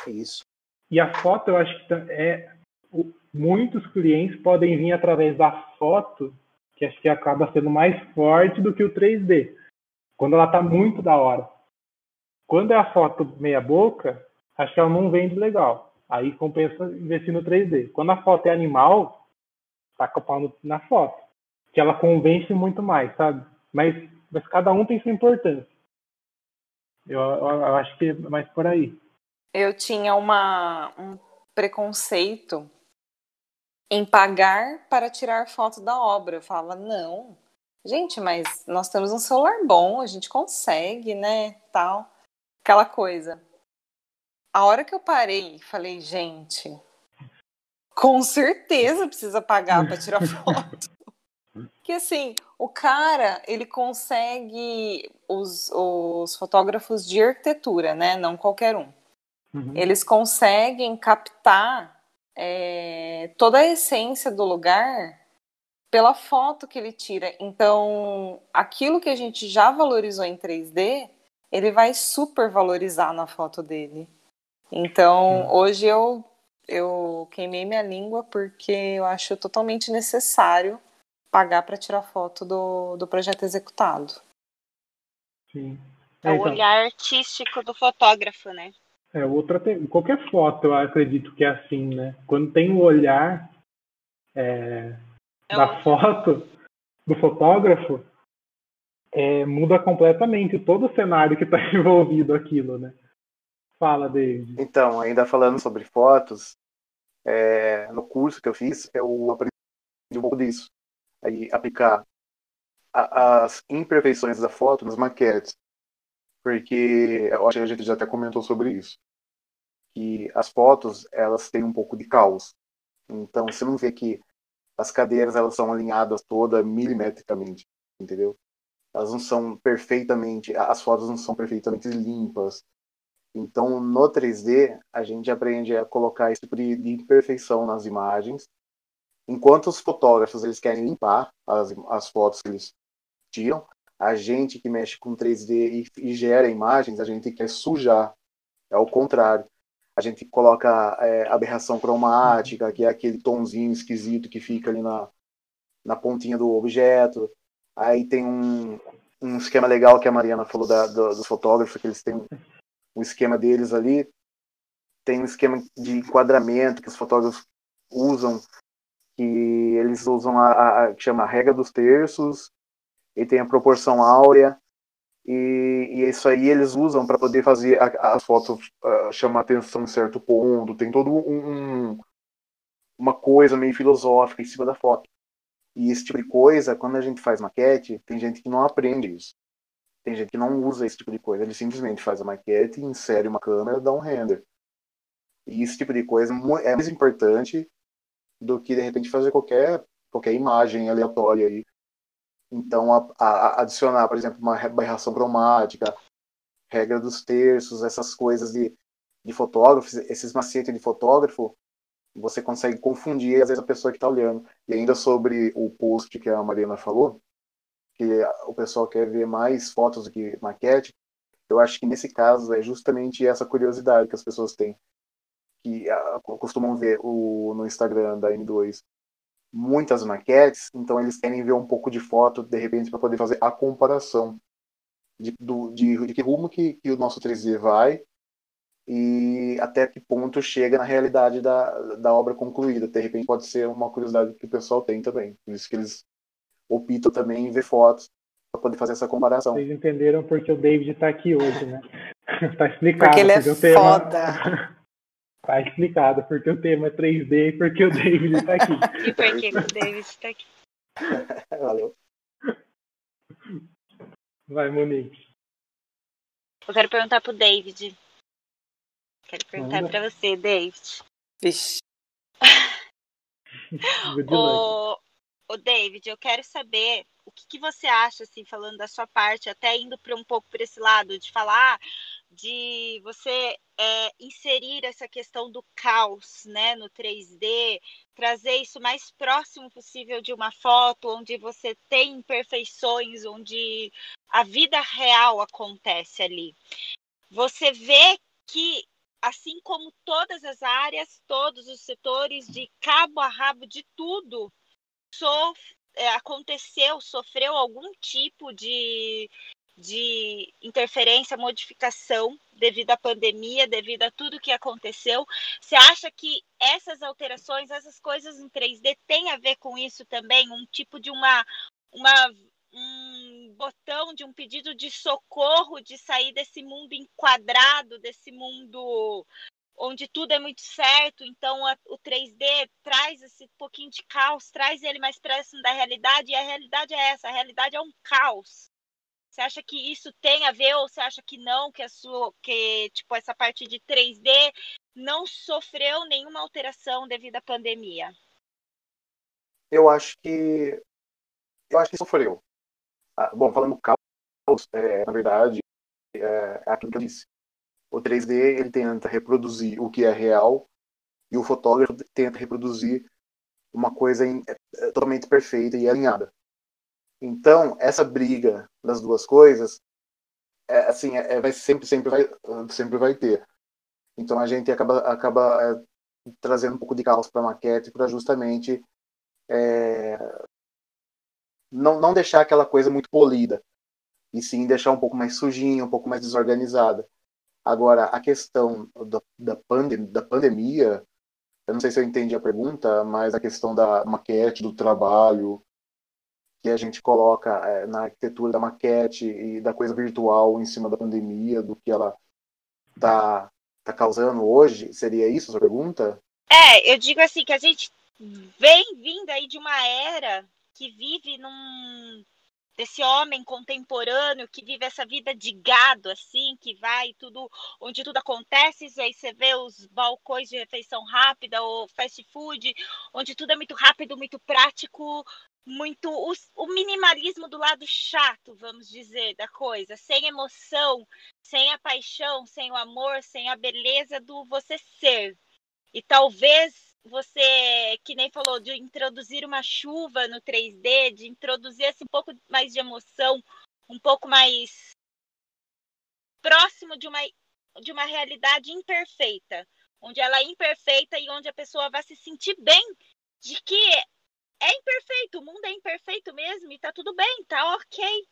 Isso. E a foto, eu acho que é. Muitos clientes podem vir através da foto, que acho que acaba sendo mais forte do que o 3D. Quando ela está muito da hora. Quando é a foto meia-boca, acho que ela não vende legal. Aí compensa investir no 3D. Quando a foto é animal, taca o pau na foto. Que ela convence muito mais, sabe? Mas, mas cada um tem sua importância. Eu, eu, eu acho que é mais por aí. Eu tinha uma, um preconceito em pagar para tirar foto da obra. Eu falava, não, gente, mas nós temos um celular bom, a gente consegue, né? Tal. Aquela coisa. A hora que eu parei, falei, gente, com certeza precisa pagar para tirar foto. que assim, o cara, ele consegue os, os fotógrafos de arquitetura, né? Não qualquer um. Uhum. Eles conseguem captar é, toda a essência do lugar pela foto que ele tira. Então, aquilo que a gente já valorizou em 3D, ele vai super valorizar na foto dele. Então, uhum. hoje eu eu queimei minha língua porque eu acho totalmente necessário pagar para tirar foto do, do projeto executado. Sim. É, o então, olhar artístico do fotógrafo, né? É, outra tem, qualquer foto eu acredito que é assim, né? Quando tem o olhar é da foto do fotógrafo, é, muda completamente todo o cenário que está envolvido aquilo, né? Fala, David. Então, ainda falando sobre fotos, é, no curso que eu fiz, eu aprendi um pouco disso. Aí, aplicar a, as imperfeições da foto nas maquetes. Porque eu acho que a gente já até comentou sobre isso. Que as fotos, elas têm um pouco de caos. Então, você não vê que as cadeiras elas são alinhadas toda milimetricamente, entendeu? Elas não são perfeitamente, as fotos não são perfeitamente limpas. Então, no 3D, a gente aprende a colocar esse tipo de imperfeição nas imagens, enquanto os fotógrafos eles querem limpar as, as fotos que eles tiram, a gente que mexe com 3D e, e gera imagens, a gente quer sujar. É o contrário. A gente coloca é, aberração cromática, que é aquele tonzinho esquisito que fica ali na, na pontinha do objeto. Aí tem um, um esquema legal que a Mariana falou da, do, dos fotógrafos, que eles têm um esquema deles ali. Tem um esquema de enquadramento que os fotógrafos usam, que eles usam a, a que chama a regra dos terços, e tem a proporção áurea, e, e isso aí eles usam para poder fazer as fotos uh, chamar atenção em certo ponto. Tem todo um, um, uma coisa meio filosófica em cima da foto. E esse tipo de coisa, quando a gente faz maquete, tem gente que não aprende isso. Tem gente que não usa esse tipo de coisa. Ele simplesmente faz a maquete, insere uma câmera, dá um render. E esse tipo de coisa é mais importante do que de repente fazer qualquer qualquer imagem aleatória aí então, a, a, adicionar, por exemplo, uma aberração cromática, regra dos terços, essas coisas de, de fotógrafos, esses macetes de fotógrafo, você consegue confundir, às vezes, a pessoa que está olhando. E ainda sobre o post que a Mariana falou, que o pessoal quer ver mais fotos do que maquete, eu acho que nesse caso é justamente essa curiosidade que as pessoas têm. Que uh, costumam ver o, no Instagram da M2 muitas maquetes, então eles querem ver um pouco de foto, de repente, para poder fazer a comparação de, do, de, de que rumo que, que, o nosso 3D vai e até que ponto chega na realidade da, da obra concluída. De repente pode ser uma curiosidade que o pessoal tem também. Por isso que eles optam também em ver fotos para poder fazer essa comparação. Vocês entenderam porque o David está aqui hoje, né? tá explicado. Porque ele é foda. Tá explicado porque o tema é 3D e porque o David está aqui. e porque o David está aqui. Valeu. Vai, Monique. Eu quero perguntar pro David. Quero perguntar para você, David. Vixe. o, o David, eu quero saber o que, que, você acha, assim, falando da sua parte, até indo para um pouco para esse lado, de falar de você é, inserir essa questão do caos né, no 3D, trazer isso mais próximo possível de uma foto, onde você tem imperfeições, onde a vida real acontece ali. Você vê que, assim como todas as áreas, todos os setores, de cabo a rabo de tudo, sof é, aconteceu, sofreu algum tipo de de interferência, modificação devido à pandemia, devido a tudo que aconteceu. Você acha que essas alterações, essas coisas em 3D têm a ver com isso também? Um tipo de uma, uma um botão de um pedido de socorro de sair desse mundo enquadrado, desse mundo onde tudo é muito certo, então a, o 3D traz esse pouquinho de caos, traz ele mais próximo da realidade, e a realidade é essa, a realidade é um caos. Você acha que isso tem a ver ou você acha que não, que a sua que tipo essa parte de 3D não sofreu nenhuma alteração devido à pandemia? Eu acho que eu acho que sofreu. Ah, bom, falando do caos, é, na verdade, é, é aquilo que eu disse. O 3D ele tenta reproduzir o que é real e o fotógrafo tenta reproduzir uma coisa em, é, totalmente perfeita e alinhada. Então, essa briga das duas coisas, é, assim, é, é, vai sempre, sempre vai, sempre vai ter. Então a gente acaba, acaba é, trazendo um pouco de caos para a maquete para justamente é, não, não deixar aquela coisa muito polida, e sim deixar um pouco mais sujinha, um pouco mais desorganizada. Agora, a questão da, pandem da pandemia, eu não sei se eu entendi a pergunta, mas a questão da maquete, do trabalho, que a gente coloca é, na arquitetura da maquete e da coisa virtual em cima da pandemia, do que ela está tá causando hoje? Seria isso a sua pergunta? É, eu digo assim, que a gente vem vindo aí de uma era que vive num desse homem contemporâneo que vive essa vida de gado, assim, que vai tudo, onde tudo acontece, aí você vê os balcões de refeição rápida ou fast food, onde tudo é muito rápido, muito prático, muito o, o, minimalismo do lado chato, vamos dizer, da coisa, sem emoção, sem a paixão, sem o amor, sem a beleza do você ser. E talvez você, que nem falou, de introduzir uma chuva no 3D, de introduzir esse um pouco mais de emoção, um pouco mais próximo de uma, de uma realidade imperfeita, onde ela é imperfeita e onde a pessoa vai se sentir bem de que é imperfeito, o mundo é imperfeito mesmo e tá tudo bem, tá ok.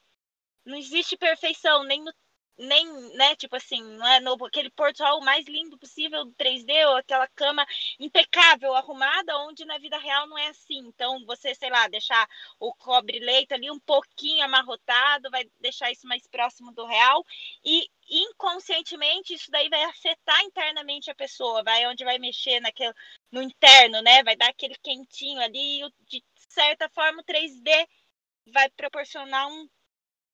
Não existe perfeição nem no nem, né, tipo assim, não é no, aquele portal mais lindo possível do 3D, ou aquela cama impecável, arrumada, onde na vida real não é assim. Então, você, sei lá, deixar o cobre-leito ali um pouquinho amarrotado, vai deixar isso mais próximo do real, e inconscientemente isso daí vai afetar internamente a pessoa, vai onde vai mexer naquele, no interno, né, vai dar aquele quentinho ali, e de certa forma o 3D vai proporcionar um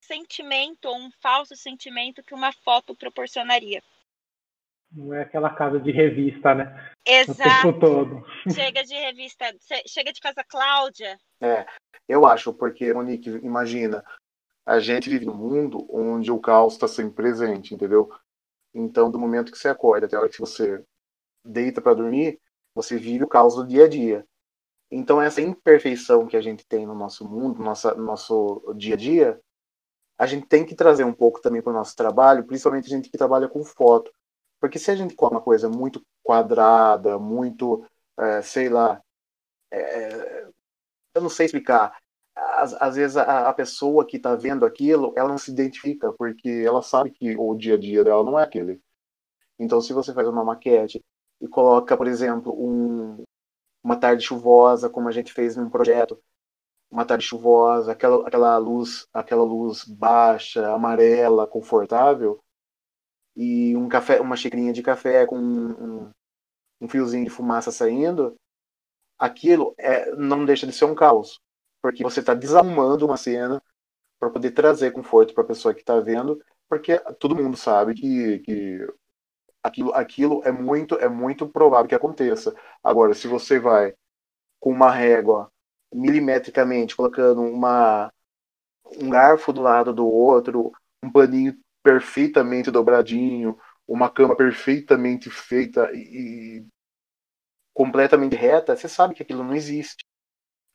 sentimento ou um falso sentimento que uma foto proporcionaria. Não é aquela casa de revista, né? Exato. O tempo todo. Chega de revista, chega de casa Cláudia. É, eu acho, porque, Monique, imagina, a gente vive num mundo onde o caos está sempre presente, entendeu? Então, do momento que você acorda até a hora que você deita para dormir, você vive o caos do dia a dia. Então, essa imperfeição que a gente tem no nosso mundo, no nosso, no nosso dia a dia, a gente tem que trazer um pouco também para o nosso trabalho, principalmente a gente que trabalha com foto. Porque se a gente coloca uma coisa muito quadrada, muito, é, sei lá, é, eu não sei explicar. Às, às vezes a, a, pessoa que está vendo aquilo, ela não se identifica, porque ela sabe que o dia a dia dela não é aquele. Então, se você faz uma maquete e coloca, por exemplo, um, uma tarde chuvosa, como a gente fez num projeto, uma tarde chuvosa, aquela, aquela luz, aquela luz baixa, amarela, confortável, e um café, uma xicrinha de café com um, um fiozinho de fumaça saindo, aquilo é, não deixa de ser um caos, porque você está desarrumando uma cena para poder trazer conforto para a pessoa que está vendo, porque todo mundo sabe que, que aquilo, aquilo é muito é muito provável que aconteça. Agora, se você vai com uma régua milimetricamente, colocando uma, um garfo do lado do outro, um paninho perfeitamente dobradinho, uma cama perfeitamente feita e, e completamente reta, você sabe que aquilo não existe.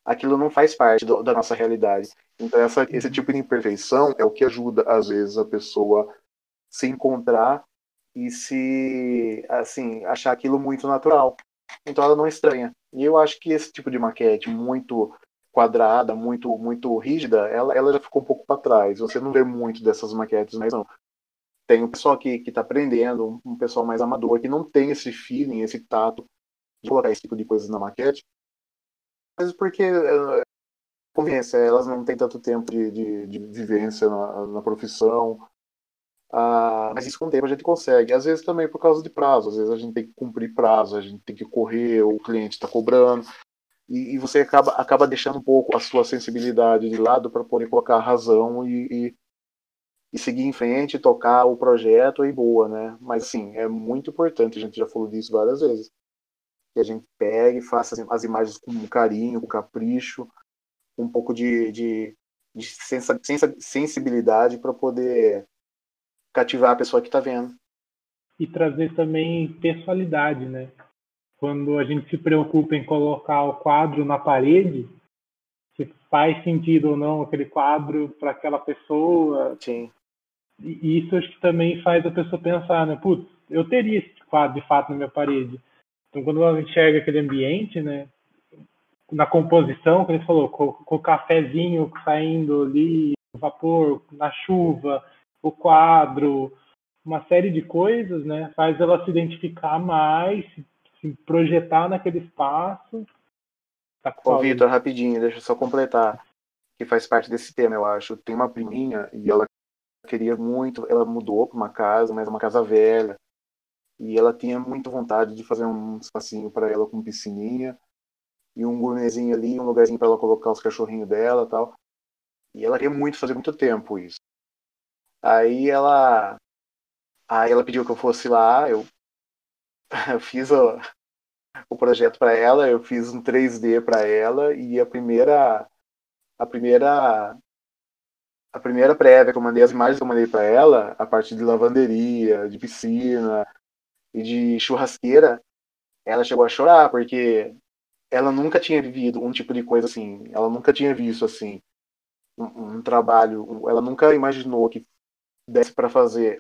Aquilo não faz parte do, da nossa realidade. Então, essa, esse tipo de imperfeição é o que ajuda, às vezes, a pessoa se encontrar e se, assim, achar aquilo muito natural. Então, ela não estranha. E eu acho que esse tipo de maquete muito quadrada, muito muito rígida, ela, ela já ficou um pouco para trás. Você não vê muito dessas maquetes, mas não. Tem um pessoal que está aprendendo, um pessoal mais amador, que não tem esse feeling, esse tato de colocar esse tipo de coisas na maquete. Mas porque, eh, convivência, elas não têm tanto tempo de, de, de vivência na, na profissão, ah, mas isso com o tempo a gente consegue. Às vezes também por causa de prazo. Às vezes a gente tem que cumprir prazo, a gente tem que correr, o cliente está cobrando. E, e, você acaba, acaba deixando um pouco a sua sensibilidade de lado para poder colocar a razão e, e, e, seguir em frente, tocar o projeto e boa, né? Mas sim, é muito importante, a gente já falou disso várias vezes. Que a gente pegue e faça as imagens com carinho, com capricho, um pouco de, de, de sensibilidade para poder cativar a pessoa que está vendo. E trazer também pessoalidade, né? Quando a gente se preocupa em colocar o quadro na parede, se faz sentido ou não aquele quadro para aquela pessoa. Sim. E isso acho que também faz a pessoa pensar, né? Putz, eu teria esse quadro de fato na minha parede. Então, quando ela enxerga aquele ambiente, né? Na composição, como você falou, com, com o cafezinho saindo ali, o vapor, na chuva, o quadro, uma série de coisas, né? Faz ela se identificar mais, se projetar naquele espaço. Tá Ô, Vitor, rapidinho, deixa eu só completar, que faz parte desse tema, eu acho. Tem uma priminha e ela queria muito, ela mudou para uma casa, mas é uma casa velha. E ela tinha muito vontade de fazer um espacinho para ela com piscininha e um gourmetzinho ali, um lugarzinho para ela colocar os cachorrinhos dela, tal. E ela queria muito fazer muito tempo isso. Aí ela. Aí ela pediu que eu fosse lá, eu, eu fiz o, o projeto para ela, eu fiz um 3D para ela e a primeira. A primeira. A primeira prévia que eu mandei, as imagens que eu mandei para ela, a parte de lavanderia, de piscina e de churrasqueira, ela chegou a chorar, porque ela nunca tinha vivido um tipo de coisa assim, ela nunca tinha visto assim um, um trabalho, ela nunca imaginou que desse para fazer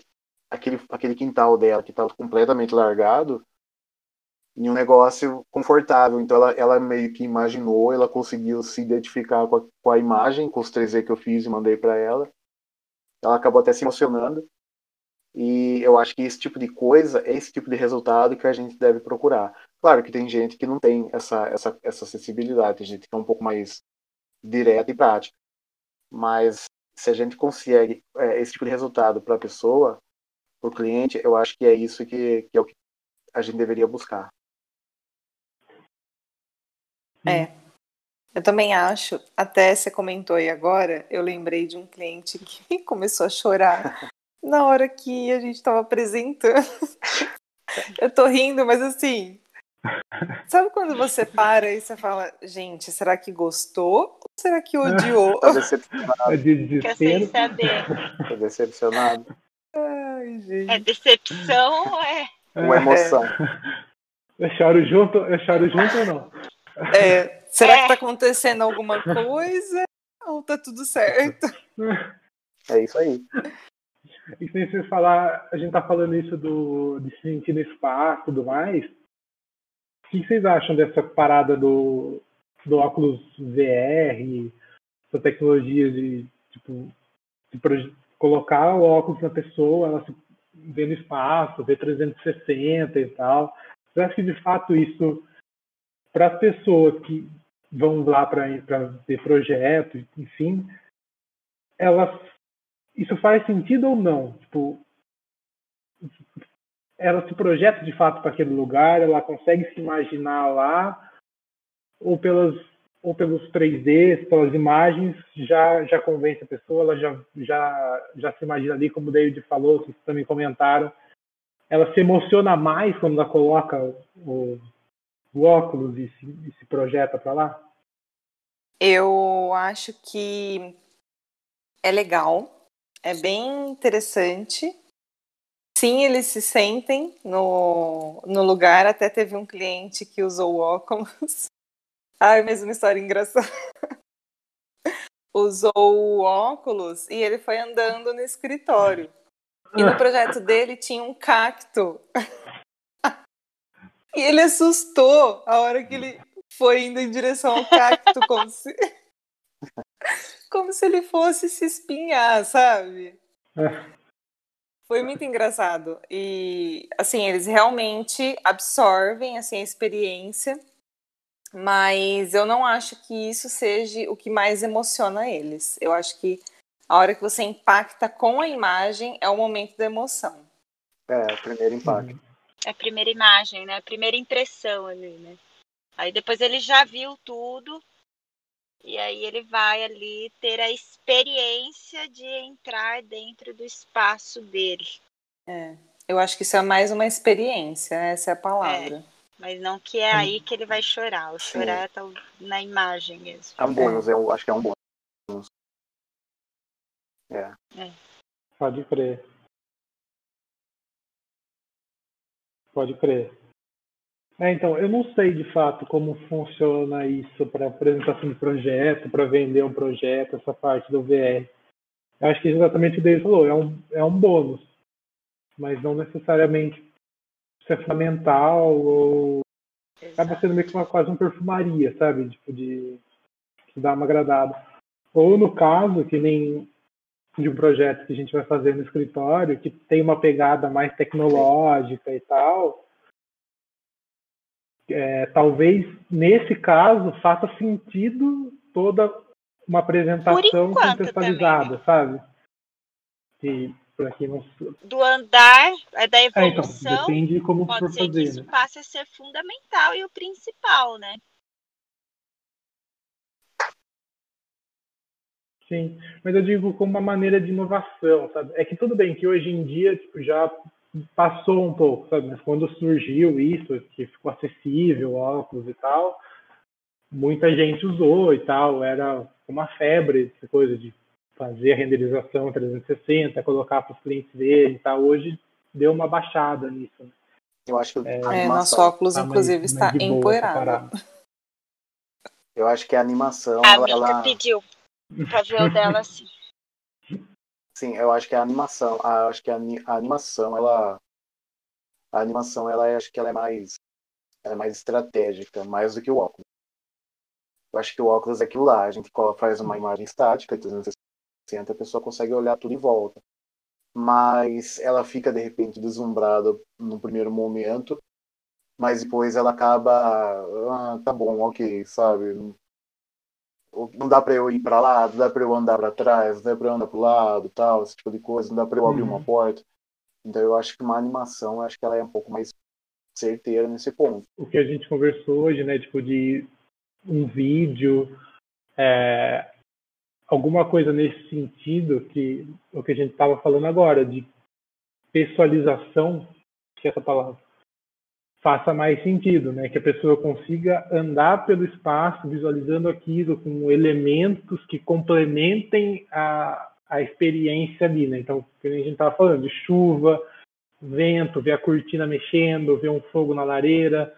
aquele, aquele quintal dela que estava completamente largado, em um negócio confortável. Então ela, ela meio que imaginou, ela conseguiu se identificar com a, com a imagem, com os 3D que eu fiz e mandei para ela. Ela acabou até se emocionando. E eu acho que esse tipo de coisa é esse tipo de resultado que a gente deve procurar. Claro que tem gente que não tem essa, essa, essa acessibilidade, tem gente que é um pouco mais direta e prática. Mas se a gente consegue é, esse tipo de resultado para a pessoa, para o cliente, eu acho que é isso que, que é o que a gente deveria buscar. É. Eu também acho, até você comentou aí agora, eu lembrei de um cliente que começou a chorar na hora que a gente estava apresentando. Eu tô rindo, mas assim, sabe quando você para e você fala, gente, será que gostou ou será que odiou? Tô decepcionado. É de Fica sem saber. Tô decepcionado. Ai, gente. É decepção ou é? Uma emoção. Eu choro junto, eu choro junto ou não? É, será É. que tá acontecendo alguma coisa ou tá tudo certo? É isso aí. E se você falar, a gente tá falando isso do, de se sentir no espaço e tudo mais. O que vocês acham dessa parada do, do óculos VR, essa tecnologia de, tipo, colocar o óculos na pessoa, ela se vê no espaço, vê 360 e tal. Eu acho que de fato isso, para as pessoas que vão lá para ver projetos, enfim, elas isso faz sentido ou não? Tipo, ela se projeta de fato para aquele lugar, ela consegue se imaginar lá, ou pelas ou pelos 3Ds, pelas imagens, já já convence a pessoa, ela já já já se imagina ali, como o David falou, que também comentaram, ela se emociona mais quando ela coloca o, o óculos e se, e se projeta para lá? Eu acho que é legal, é bem interessante. Sim, eles se sentem no, no lugar. Até teve um cliente que usou óculos. Ai, mais uma história engraçada. Usou o óculos e ele foi andando no escritório. E no projeto dele tinha um cacto. E ele assustou a hora que ele foi indo em direção ao cacto, como se, como se ele fosse se espinhar, sabe? Foi muito engraçado. E, assim, eles realmente absorvem assim, a experiência, mas eu não acho que isso seja o que mais emociona eles. Eu acho que a hora que você impacta com a imagem é o momento da emoção. É, o primeiro impacto. É a primeira imagem, né? A primeira impressão ali, né? Aí depois ele já viu tudo. E aí ele vai ali ter a experiência de entrar dentro do espaço dele. É. Eu acho que isso é mais uma experiência, essa é a palavra. Mas não que é aí que ele vai chorar. O chorar tá na imagem mesmo. É um bônus, eu acho que é um bônus. É. Pode crer. Pode crer. É, então, eu não sei de fato como funciona isso para apresentação de projeto, para vender um projeto, essa parte do VR. Eu acho que exatamente o David falou, é um, é um bônus, mas não necessariamente isso é fundamental ou acaba sendo meio que uma, quase uma perfumaria, sabe? Tipo, de, de dar uma agradada. Ou no caso, que nem de um projeto que a gente vai fazer no escritório, que tem uma pegada mais tecnológica e tal, é, talvez nesse caso faça sentido toda uma apresentação enquanto contextualizada, sabe? Que quem não Do andar, é da é, então, evolução. depende de como for pode ser que fazer, isso né? passe a ser fundamental e o principal, né? Sim, mas eu digo como uma maneira de inovação, sabe? É que tudo bem que hoje em dia tipo, já passou um pouco, sabe? Mas quando surgiu isso, que ficou acessível, óculos e tal, muita gente usou e tal, era uma febre, essa coisa de fazer a renderização 360, colocar para os clientes verem e tal. Hoje deu uma baixada nisso. Né? Eu acho que É, É, nosso óculos, Tá mais- inclusive, mais está essa empoeirado. eu acho que a animação, A ela, ela- pediu pra ver o dela assim. Sim, eu acho que a animação, a, acho que a, a animação, ela, a animação, ela, é- acho que ela é mais ela é mais estratégica, mais do que o óculos. Eu acho que o óculos é aquilo lá, a gente faz uma imagem estática, 360, a pessoa consegue olhar tudo em volta. Mas ela fica, de repente, deslumbrada no primeiro momento, mas depois ela acaba, ah, tá bom, ok, sabe? Não dá para eu ir para lá, não dá para eu andar para trás, não dá para eu andar para o lado, tal, esse tipo de coisa, não dá para eu abrir uma uhum. porta. Então eu acho que uma animação, acho que ela é um pouco mais certeira nesse ponto. O que a gente conversou hoje, né, tipo de um vídeo, é, alguma coisa nesse sentido que o que a gente estava falando agora de pessoalização, que essa palavra faça mais sentido, né? Que a pessoa consiga andar pelo espaço visualizando aquilo com elementos que complementem a, a experiência ali, né? Então, a gente estava falando, de chuva, vento, ver a cortina mexendo, ver um fogo na lareira,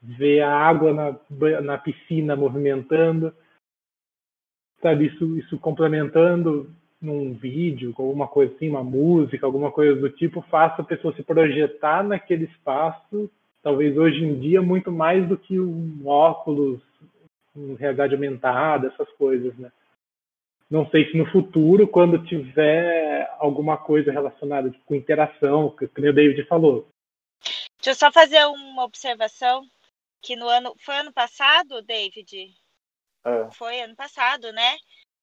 ver a água na, na piscina movimentando, sabe? Isso, isso complementando num vídeo, alguma coisa assim, uma música, alguma coisa do tipo, faça a pessoa se projetar naquele espaço, talvez hoje em dia muito mais do que um óculos, um realidade aumentada, essas coisas, né? Não sei se no futuro, quando tiver alguma coisa relacionada tipo, com interação, que, que o David falou. Deixa eu só fazer uma observação que no ano foi ano passado, David. É. Foi ano passado, né?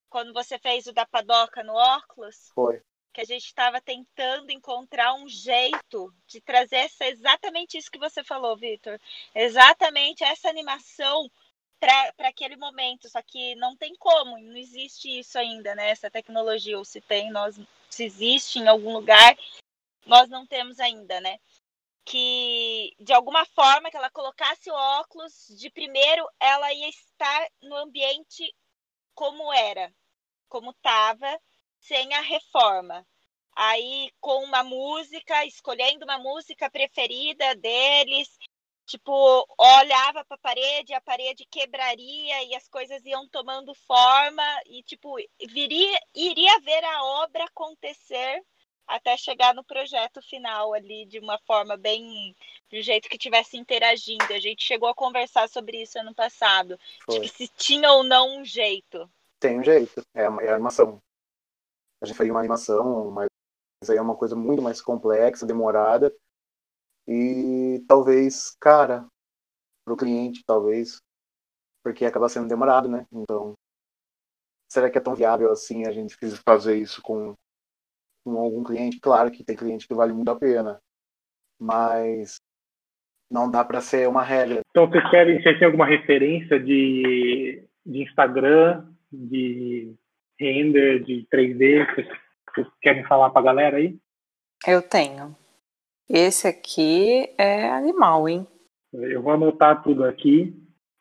Quando você fez o da padoca no óculos. Foi. Que a gente estava tentando encontrar um jeito de trazer essa, exatamente isso que você falou, Vitor. Exatamente essa animação para aquele momento, só que não tem como, não existe isso ainda, né? Essa tecnologia, ou se tem, nós, se existe em algum lugar, nós não temos ainda, né? Que de alguma forma que ela colocasse o óculos, de primeiro ela ia estar no ambiente como era, como estava, sem a reforma. Aí com uma música, escolhendo uma música preferida deles, tipo, olhava para a parede, a parede quebraria e as coisas iam tomando forma e tipo, viria, iria ver a obra acontecer até chegar no projeto final ali de uma forma bem do jeito que tivesse interagindo. A gente chegou a conversar sobre isso ano passado, tipo, se tinha ou não um jeito. Tem um jeito, é, é a animação. A gente faria uma animação, mas aí é uma coisa muito mais complexa, demorada, e talvez, cara, para o cliente, talvez, porque acaba sendo demorado, né? Então, será que é tão viável assim a gente fazer isso com, com algum cliente? Claro que tem cliente que vale muito a pena, mas não dá para ser uma regra. Então, vocês querem, vocês têm alguma referência de, de Instagram, de render, de 3D? Vocês querem falar para a galera aí? Eu tenho. Esse aqui é animal, hein? Eu vou anotar tudo aqui.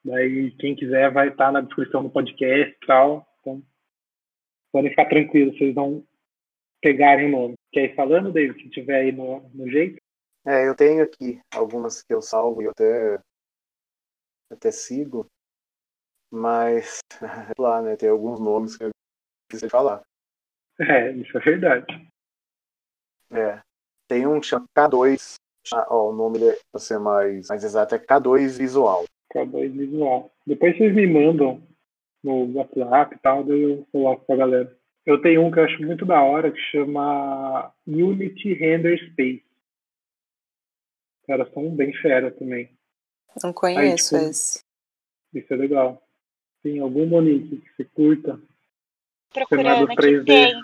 Daí, quem quiser vai estar na descrição do podcast e tal. Então, podem ficar tranquilos, vocês vão pegarem o nome. Quer ir falando, David, se tiver aí no, no jeito? É, eu tenho aqui algumas que eu salvo e eu até, até sigo. Mas, lá, né, tem alguns nomes que eu preciso falar. É, isso é verdade. É. Tem um chama K2, ó, o nome para ser mais, mais exato é K2 Visual. K2 Visual. Depois vocês me mandam no WhatsApp e tal, daí eu coloco pra galera. Eu tenho um que eu acho muito da hora que chama Unity Render Space. Os caras são bem fera também. Não conheço Aí, tipo, esse. Isso é legal. Tem algum Monique que você curta? Procurando aqui, tem.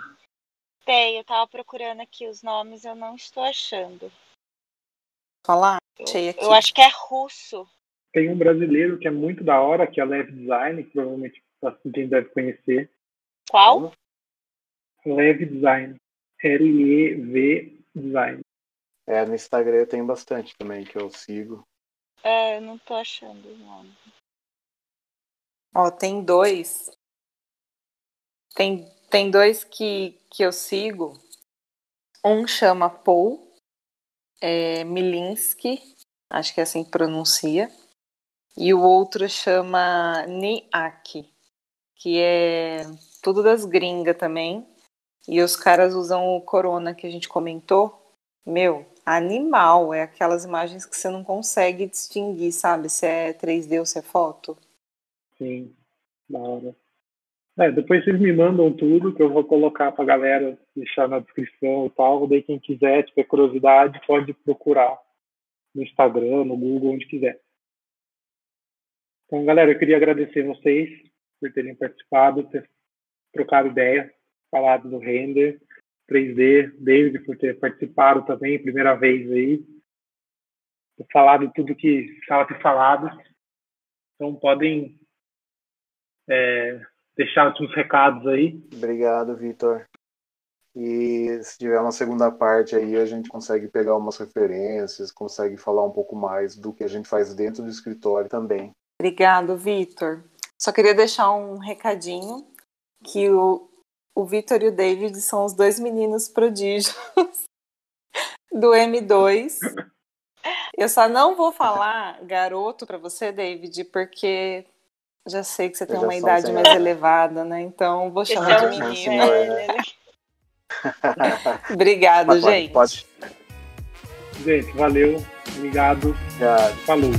Tem, eu tava procurando aqui os nomes, eu não estou achando. Falar? Achei aqui. Eu acho que é russo. Tem um brasileiro que é muito da hora, que é Lev Design, que provavelmente gente deve conhecer. Qual? Lev Design. L-E-V Design. É, no Instagram eu tenho bastante também que eu sigo. É, eu não tô achando o nome. Ó, tem dois. Tem tem dois que, que eu sigo. Um chama Paul é, Milinski, acho que é assim que pronuncia. E o outro chama Niaki, que é tudo das gringas também. E os caras usam o Corona que a gente comentou. Meu, animal. É aquelas imagens que você não consegue distinguir, sabe? Se é 3D ou se é foto. Sim, da hora. É, depois vocês me mandam tudo que eu vou colocar pra galera deixar na descrição e tal. Daí quem quiser, tiver curiosidade, pode procurar no Instagram, no Google, onde quiser. Então, galera, eu queria agradecer vocês por terem participado, ter trocado ideia, falado do render 3D, David por ter participado também, primeira vez aí, ter falado tudo que estava ter falado. Então podem é, deixar uns recados aí. Obrigado, Vitor. E se tiver uma segunda parte aí, a gente consegue pegar umas referências, consegue falar um pouco mais do que a gente faz dentro do escritório também. Obrigado, Vitor. Só queria deixar um recadinho que o, o Vitor e o David são os dois meninos prodígios do M2. Eu só não vou falar garoto para você, David, porque já sei que você tem uma idade mais elevada, né? Então vou chamar é de menino. Né? Obrigado, gente. Pode. Gente, valeu. Obrigado. Obrigado. Falou.